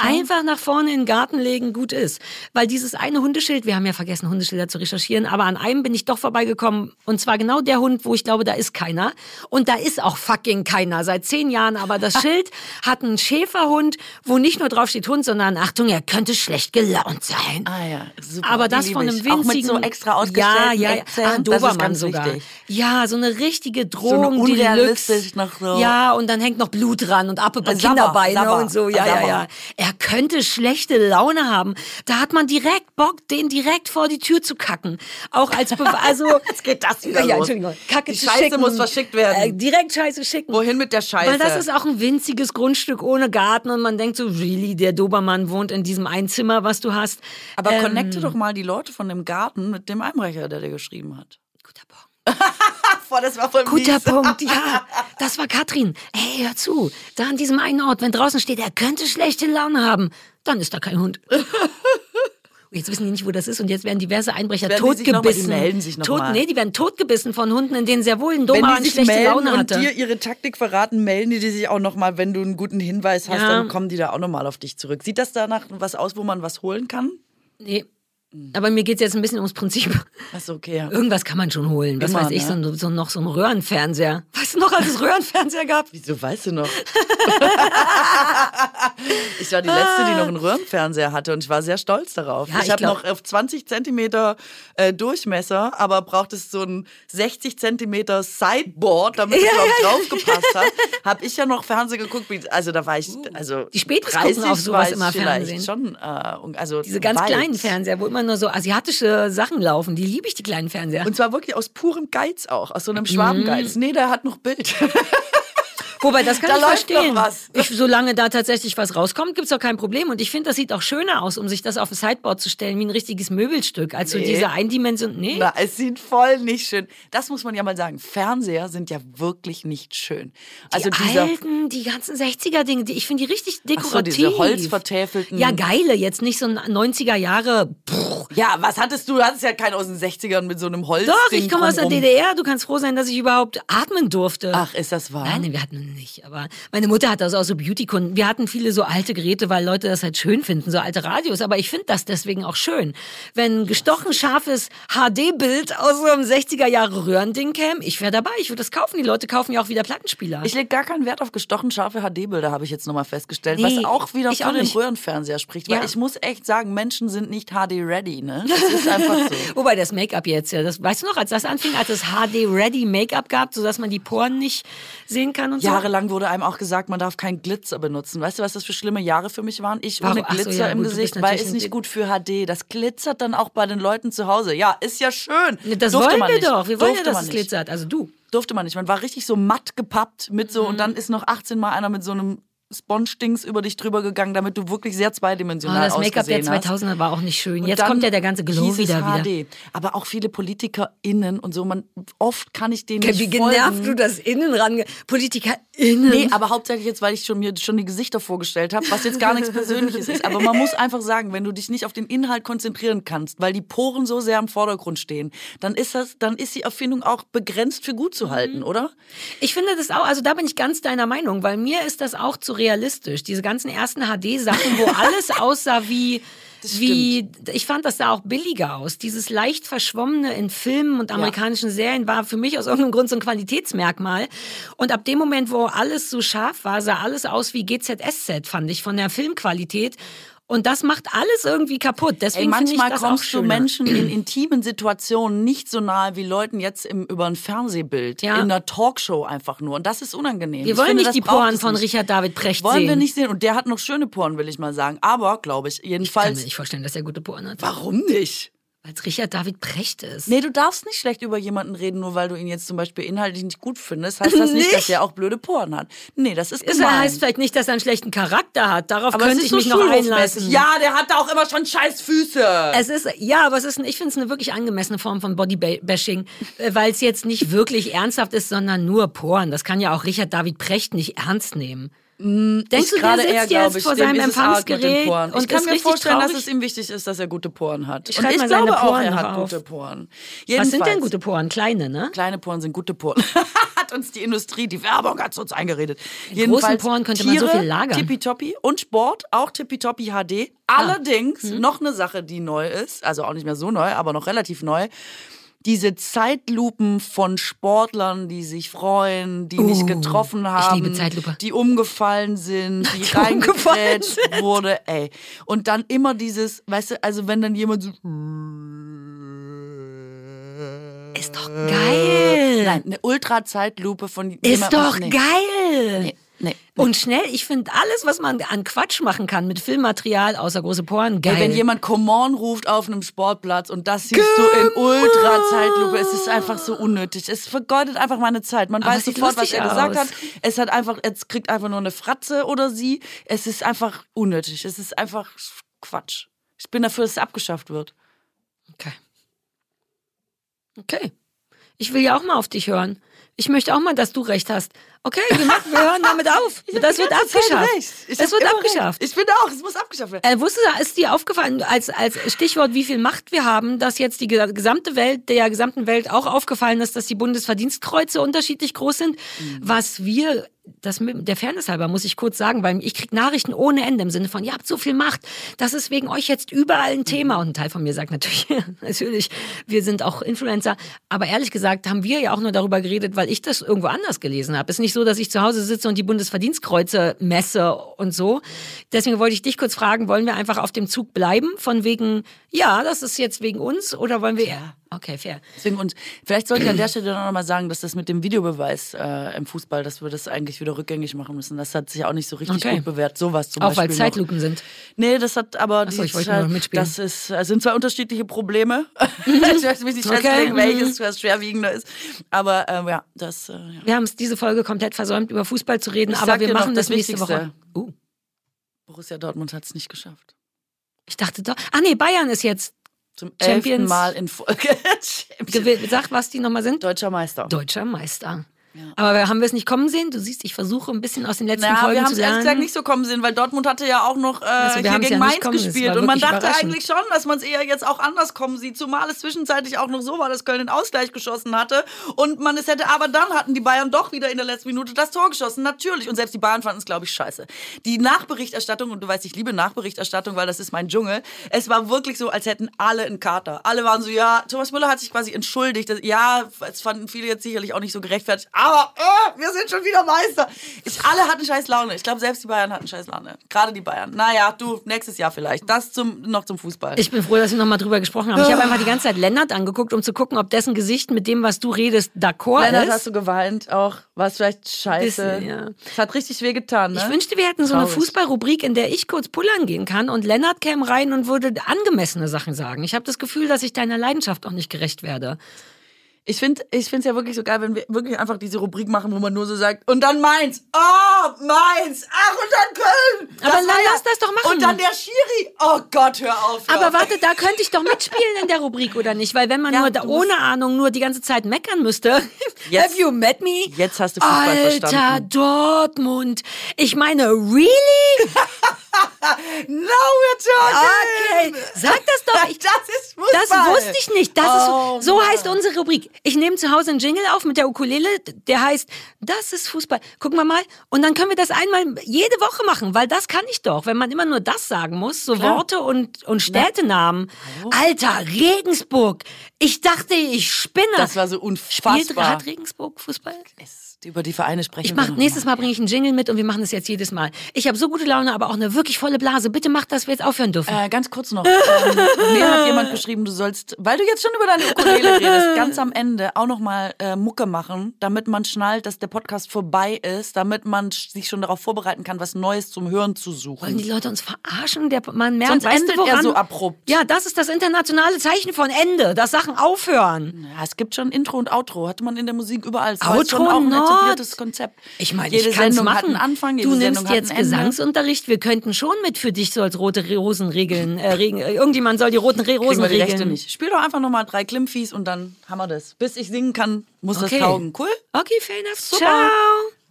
Einfach nach vorne in den Garten legen, gut ist. Weil dieses eine Hundeschild, wir haben ja vergessen, Hundeschilder zu recherchieren, aber an einem bin ich doch vorbeigekommen. Und zwar genau der Hund, wo ich glaube, da ist keiner. Und da ist auch fucking keiner seit zehn Jahren. Aber das Schild hat einen Schäferhund, wo nicht nur drauf steht Hund, sondern Achtung, er könnte schlecht gelaunt sein. Ah ja, super. Aber das von einem winzigen... Auch mit so extra Ja, ausgestellten ja, ja. Eckzähnen. Ah, Dobermann sogar. wichtig. Ja, so eine richtige Drohung, unrealistisch Deluxe. noch so- Ja, und dann hängt noch Blut dran und ab über Kinderbeine Sabber, und so. Ja, ja, ja. Er könnte schlechte Laune haben. Da hat man direkt Bock, den direkt vor die Tür zu kacken. Auch als Be also Jetzt geht das wieder ja, los. Entschuldigung. Kacke Die zu Scheiße schicken. muss verschickt werden. Äh, direkt Scheiße schicken. Wohin mit der Scheiße? Weil das ist auch ein winziges Grundstück ohne Garten und man denkt so, really, der Dobermann wohnt in diesem Einzimmer, was du hast. Aber Ähm, connecte doch mal die Leute von dem Garten mit dem Einbrecher, der dir geschrieben hat. Guter Punkt. Boah, das war voll Guter mies. Punkt, ja. Das war Katrin. Hey, hör zu. Da an diesem einen Ort, wenn draußen steht, er könnte schlechte Laune haben, dann ist da kein Hund. Jetzt wissen die nicht, wo das ist und jetzt werden diverse Einbrecher Werden die mal- die totgebissen. melden sich noch Tot, mal. nee, die werden totgebissen von Hunden, in denen sehr wohl ein Wenn Dobermann die sich schlechte Laune und hatte. dir ihre Taktik verraten, melden die sich auch noch mal, wenn du einen guten Hinweis hast, Ja. dann kommen die da auch noch mal auf dich zurück. Sieht das danach was aus, wo man was holen kann? Nee. Aber mir geht's jetzt ein bisschen ums Prinzip. Achso, okay. Ja. Irgendwas kann man schon holen. Was Immer, weiß ich, ne? so, so noch so ein Röhrenfernseher. Weißt du noch, als es Röhrenfernseher gab? Wieso weißt du noch? ich war die Letzte, die noch einen Röhrenfernseher hatte und ich war sehr stolz darauf. Ja, ich ich habe noch auf 20 Zentimeter äh, Durchmesser, aber brauchtest so ein 60 Zentimeter Sideboard, damit es überhaupt draufgepasst hat. Habe ich ja noch Fernsehen geguckt. Also da war ich, also Die Spätis gucken 30 auf sowas immer Fernsehen. Schon, äh, also Diese ganz weit. kleinen Fernseher, wo immer nur so asiatische Sachen laufen. Die liebe ich, die kleinen Fernseher. Und zwar wirklich aus purem Geiz auch, aus so einem Schwabengeiz. Mhm. Nee, der hat noch Bild. Wobei, das kann Da ich verstehen. Ich, solange da tatsächlich was rauskommt, gibt's doch kein Problem. Und ich finde, das sieht auch schöner aus, um sich das auf ein Sideboard zu stellen, wie ein richtiges Möbelstück, als so Nee. diese Eindimension. Nee. Na, es sieht voll nicht schön. Das muss man ja mal sagen. Fernseher sind ja wirklich nicht schön. Also die dieser alten, die ganzen 60er-Dinge, die, ich finde die richtig Ach so, dekorativ. diese holzvertäfelten. Ja, geile, jetzt nicht so ein 90er Jahre. Pff. Ja, was hattest du? Du hattest ja keinen aus den 60ern mit so einem Holz. Doch, ich komme aus der. DDR. Du kannst froh sein, dass ich überhaupt atmen durfte. Ach, ist das wahr? Nein, wir hatten nicht. Aber meine Mutter hat also auch so Beauty-Kunden. Wir hatten viele so alte Geräte, weil Leute das halt schön finden, so alte Radios. Aber ich finde das deswegen auch schön. Wenn ein gestochen scharfes HD-Bild aus so einem 60er-Jahre-Röhrending käme, ich wäre dabei. Ich würde das kaufen. Die Leute kaufen ja auch wieder Plattenspieler. Ich lege gar keinen Wert auf gestochen scharfe HD-Bilder, habe ich jetzt nochmal festgestellt. Nee, was auch wieder ich für auch den nicht. Röhrenfernseher spricht. Weil Ja. ich muss echt sagen, Menschen sind nicht HD-ready, ne? Das ist einfach so. Wobei das Make-up jetzt, ja, das weißt du noch, als das anfing, als es HD-Ready Make-up gab, sodass man die Poren nicht sehen kann und so. Jahrelang wurde einem auch gesagt, man darf keinen Glitzer benutzen. Weißt du, was das für schlimme Jahre für mich waren? Ich Warum? ohne Ach so, Glitzer ja, im gut, Gesicht, weil ist ein nicht gut für HD. Das glitzert dann auch bei den Leuten zu Hause. Ja, ist ja schön. Das Durfte wollen man wir nicht. doch. Wir wollen Durfte ja, dass es glitzert. Also du. Durfte man nicht. Man war richtig so matt gepappt mit so Mhm. und dann ist noch 18 Mal einer mit so einem Sponge-Dings über dich drüber gegangen, damit du wirklich sehr Oh, zweidimensional das Make-up der ausgesehen hast. 2000er war auch nicht schön. Und Jetzt kommt ja der ganze Glow wieder, wieder. Aber auch viele PolitikerInnen und so, man, oft kann ich denen nicht Wie genervt du das innen ran. PolitikerInnen. Nee, aber hauptsächlich jetzt, weil ich schon, mir schon die Gesichter vorgestellt habe, was jetzt gar nichts Persönliches ist. Aber man muss einfach sagen, wenn du dich nicht auf den Inhalt konzentrieren kannst, weil die Poren so sehr im Vordergrund stehen, dann ist das, dann ist die Erfindung auch begrenzt für gut zu halten, oder? Ich finde das auch, also da bin ich ganz deiner Meinung, weil mir ist das auch zu realistisch. Diese ganzen ersten HD-Sachen, wo alles aussah wie, wie, ich fand das sah auch billiger aus. Dieses leicht verschwommene in Filmen und amerikanischen Serien war für mich aus irgendeinem Grund so ein Qualitätsmerkmal. Und ab dem Moment, wo alles so scharf war, sah alles aus wie GZSZ, fand ich, von der Filmqualität. Und das macht alles irgendwie kaputt. Deswegen Ey, ich manchmal auch kommst du. Menschen in intimen Situationen nicht so nahe wie Leuten jetzt im, über ein Fernsehbild, Ja. in einer Talkshow einfach nur. Und das ist unangenehm. Wir Ich wollen finde, nicht die Poren von nicht. Richard David Precht Wollen sehen. wir nicht sehen. Und der hat noch schöne Poren, will ich mal sagen. Aber, glaube ich, Ich kann jedenfalls. mir nicht vorstellen, dass er gute Poren hat. Warum nicht? Weil es Richard David Precht ist. Nee, du darfst nicht schlecht über jemanden reden, nur weil du ihn jetzt zum Beispiel inhaltlich nicht gut findest. Heißt das nicht, Nicht? dass er auch blöde Poren hat. Nee, das ist Das gemein. heißt vielleicht nicht, dass er einen schlechten Charakter hat. Darauf aber könnte ich so mich noch einlassen. Ja, der hat auch immer schon scheiß Füße. Es ist, ja, aber es ist, ich finde es eine wirklich angemessene Form von Bodybashing, äh, weil es jetzt nicht wirklich ernsthaft ist, sondern nur Poren. Das kann ja auch Richard David Precht nicht ernst nehmen. Denkst Ich du, der gerade sitzt eher, jetzt ich, vor seinem mit Empfangsgerät und ich kann mir vorstellen, traurig? dass es ihm wichtig ist, dass er gute Poren hat. Ich und ich glaube auch, Poren er noch hat auf. gute Poren. Was Jedenfalls, sind denn gute Poren? Kleine, ne? Kleine Poren sind gute Poren. hat uns die Industrie, die Werbung hat uns eingeredet. In großen Poren könnte man so viel lagern. Tippitoppi und Sport, auch Tippitoppi HD. Ah. Allerdings Hm. noch eine Sache, die neu ist, also auch nicht mehr so neu, aber noch relativ neu. Diese Zeitlupen von Sportlern, die sich freuen, die nicht Oh, getroffen ich haben, die umgefallen sind, die, Die umgefallen reingekrätscht wurde, ey. Und dann immer dieses, weißt du, also wenn dann jemand so Ist doch geil. Nein, eine Ultra-Zeitlupe von Ist jemandem- doch nee. geil. Nee, nee. Und schnell, ich finde alles, was man an Quatsch machen kann mit Filmmaterial, außer große Poren, geil. Ey, wenn jemand Come on ruft auf einem Sportplatz und das siehst du in Ultra-Zeitlupe, es ist einfach so unnötig. Es vergeudet einfach meine Zeit. Man Aber weiß sofort, was er gesagt aus. hat. Es hat einfach, es kriegt einfach nur eine Fratze oder sie. Es ist einfach unnötig. Es ist einfach Quatsch. Ich bin dafür, dass es abgeschafft wird. Okay. Okay. Ich will ja auch mal auf dich hören. Ich möchte auch mal, dass du recht hast. Okay, wir, machen, wir hören damit auf. Das wird abgeschafft. Es Es wird abgeschafft. Ich finde auch, es muss abgeschafft werden. Äh, wusstest du, ist dir aufgefallen, als, als Stichwort, wie viel Macht wir haben, dass jetzt die ge- gesamte Welt, der gesamten Welt auch aufgefallen ist, dass die Bundesverdienstkreuze unterschiedlich groß sind, was wir, das der Fairness halber muss ich kurz sagen, weil ich krieg Nachrichten ohne Ende im Sinne von, ihr habt so viel Macht, das ist wegen euch jetzt überall ein Thema. Und ein Teil von mir sagt natürlich, natürlich, wir sind auch Influencer. Aber ehrlich gesagt haben wir ja auch nur darüber geredet, weil ich das irgendwo anders gelesen habe. Es ist nicht so, dass ich zu Hause sitze und die Bundesverdienstkreuze messe und so. Deswegen wollte ich dich kurz fragen, wollen wir einfach auf dem Zug bleiben? Von wegen, ja, das ist jetzt wegen uns oder wollen wir. Ja. Okay, fair. Deswegen, und vielleicht sollte ich an der Stelle noch mal sagen, dass das mit dem Videobeweis äh, im Fußball, dass wir das eigentlich ich wieder rückgängig machen müssen. Das hat sich auch nicht so richtig Okay. gut bewährt. Sowas zum Auch Beispiel. weil es noch. Zeitlupen sind. Nee, das hat aber so, die ich wollte halt, mitspielen. das ist, es sind zwei unterschiedliche Probleme. ich weiß mich nicht Okay, festlegen, mhm. welches was schwerwiegender ist. Aber ähm, ja, das äh, ja. Wir haben es diese Folge komplett versäumt, über Fußball zu reden, Ich aber wir machen das, das nächste Wichtigste. Woche. Uh, Borussia Dortmund hat es nicht geschafft. ich dachte doch. Ah nee, Bayern ist jetzt Zum Champions- elften Mal in Folge. Sag, was die nochmal sind. deutscher Meister. Deutscher Meister. Aber wir- haben wir es nicht kommen sehen? Du siehst, ich versuche ein bisschen aus den letzten Ja, Folgen wir haben es ehrlich gesagt nicht so kommen sehen, weil Dortmund hatte ja auch noch äh, Also, hier gegen ja Mainz kommen gespielt. Und man dachte eigentlich schon, dass man es eher jetzt auch anders kommen sieht, zumal es zwischenzeitlich auch noch so war, dass Köln den Ausgleich geschossen hatte. Und man es hätte, aber dann hatten die Bayern doch wieder in der letzten Minute das Tor geschossen. Natürlich. Und selbst die Bayern fanden es, glaube ich, scheiße. Die Nachberichterstattung, und du weißt, ich liebe Nachberichterstattung, weil das ist mein Dschungel. Es war wirklich so, als hätten alle einen Kater. Alle waren so, ja, Thomas Müller hat sich quasi entschuldigt. Ja, es fanden viele jetzt sicherlich auch nicht so gerechtfertigt. Aber äh, wir sind schon wieder Meister. Ich, alle hatten scheiß Laune. Ich glaube, selbst die Bayern hatten scheiß Laune. Gerade die Bayern. Naja, du, nächstes Jahr vielleicht. Das zum, noch zum Fußball. Ich bin froh, dass wir nochmal drüber gesprochen haben. Ich habe einfach die ganze Zeit Lennart angeguckt, um zu gucken, ob dessen Gesicht mit dem, was du redest, d'accord Lennart, ist. hast du geweint auch? War es vielleicht scheiße? Bisschen, ja. Es hat richtig weh getan, ne? Ich wünschte, wir hätten so eine Traurig. Fußballrubrik, in der ich kurz pullern gehen kann und Lennart käme rein und würde angemessene Sachen sagen. Ich habe das Gefühl, dass ich deiner Leidenschaft auch nicht gerecht werde. Ich finde ich es ja wirklich so geil, wenn wir wirklich einfach diese Rubrik machen, wo man nur so sagt, und dann Mainz, oh, Mainz, ach, und dann Köln. Aber war dann lass das doch machen. Und dann der Schiri. Oh Gott, hör auf. Hör Aber auf. warte, da könnte ich doch mitspielen in der Rubrik, oder nicht? Weil wenn man Ja, nur da, ohne Ahnung nur die ganze Zeit meckern müsste. Jetzt- Have you met me? Jetzt hast du Fußball Alter, verstanden. Dortmund. Ich meine, really? Now we're talking. Okay, sag das doch. Ich, Das ist Fußball. Das wusste ich nicht. Das Oh, ist, so Mann. heißt unsere Rubrik. Ich nehme zu Hause einen Jingle auf mit der Ukulele, der heißt, das ist Fußball. Gucken wir mal. Und dann können wir das einmal jede Woche machen, weil das kann ich doch. Wenn man immer nur das sagen muss, so Klar. Worte und, und Städtenamen. Alter, Regensburg. Ich dachte, ich spinne. Das war so Spielt, unfassbar. hat Regensburg Fußball? Es- Über die Vereine sprechen Ich mach, noch nächstes mal. Bringe ich einen Jingle mit und wir machen das jetzt jedes Mal. Ich habe so gute Laune, aber auch eine wirklich volle Blase. Bitte mach, dass wir jetzt aufhören dürfen. Äh, ganz kurz noch. Ähm, mir hat jemand geschrieben, du sollst, weil du jetzt schon über deine Ukulele redest, ganz am Ende auch nochmal äh, Mucke machen, damit man schnallt, dass der Podcast vorbei ist, damit man sich schon darauf vorbereiten kann, was Neues zum Hören zu Wollen suchen. die Leute uns verarschen? Der, man merkt, Sonst endet er woran? so abrupt. Ja, das ist das internationale Zeichen von Ende, dass Sachen aufhören. Ja, es gibt schon Intro und Outro, hatte man in der Musik überall. War Outro not. Etabliertes Konzept. Ich meine, jede ich Sendung machen. hat einen Anfang, jede du Sendung nimmst hat jetzt. Gesangsunterricht. Wir könnten schon mit für dich so als rote Rosen regeln. Äh, Regen, äh, irgendjemand soll die roten Re Rosen wir die regeln. Rechte nicht. Spiel doch einfach nochmal drei Klimmviehs und dann haben wir das. Bis ich singen kann, muss Okay. das taugen. Cool? Okay, fair enough. Super. Ciao.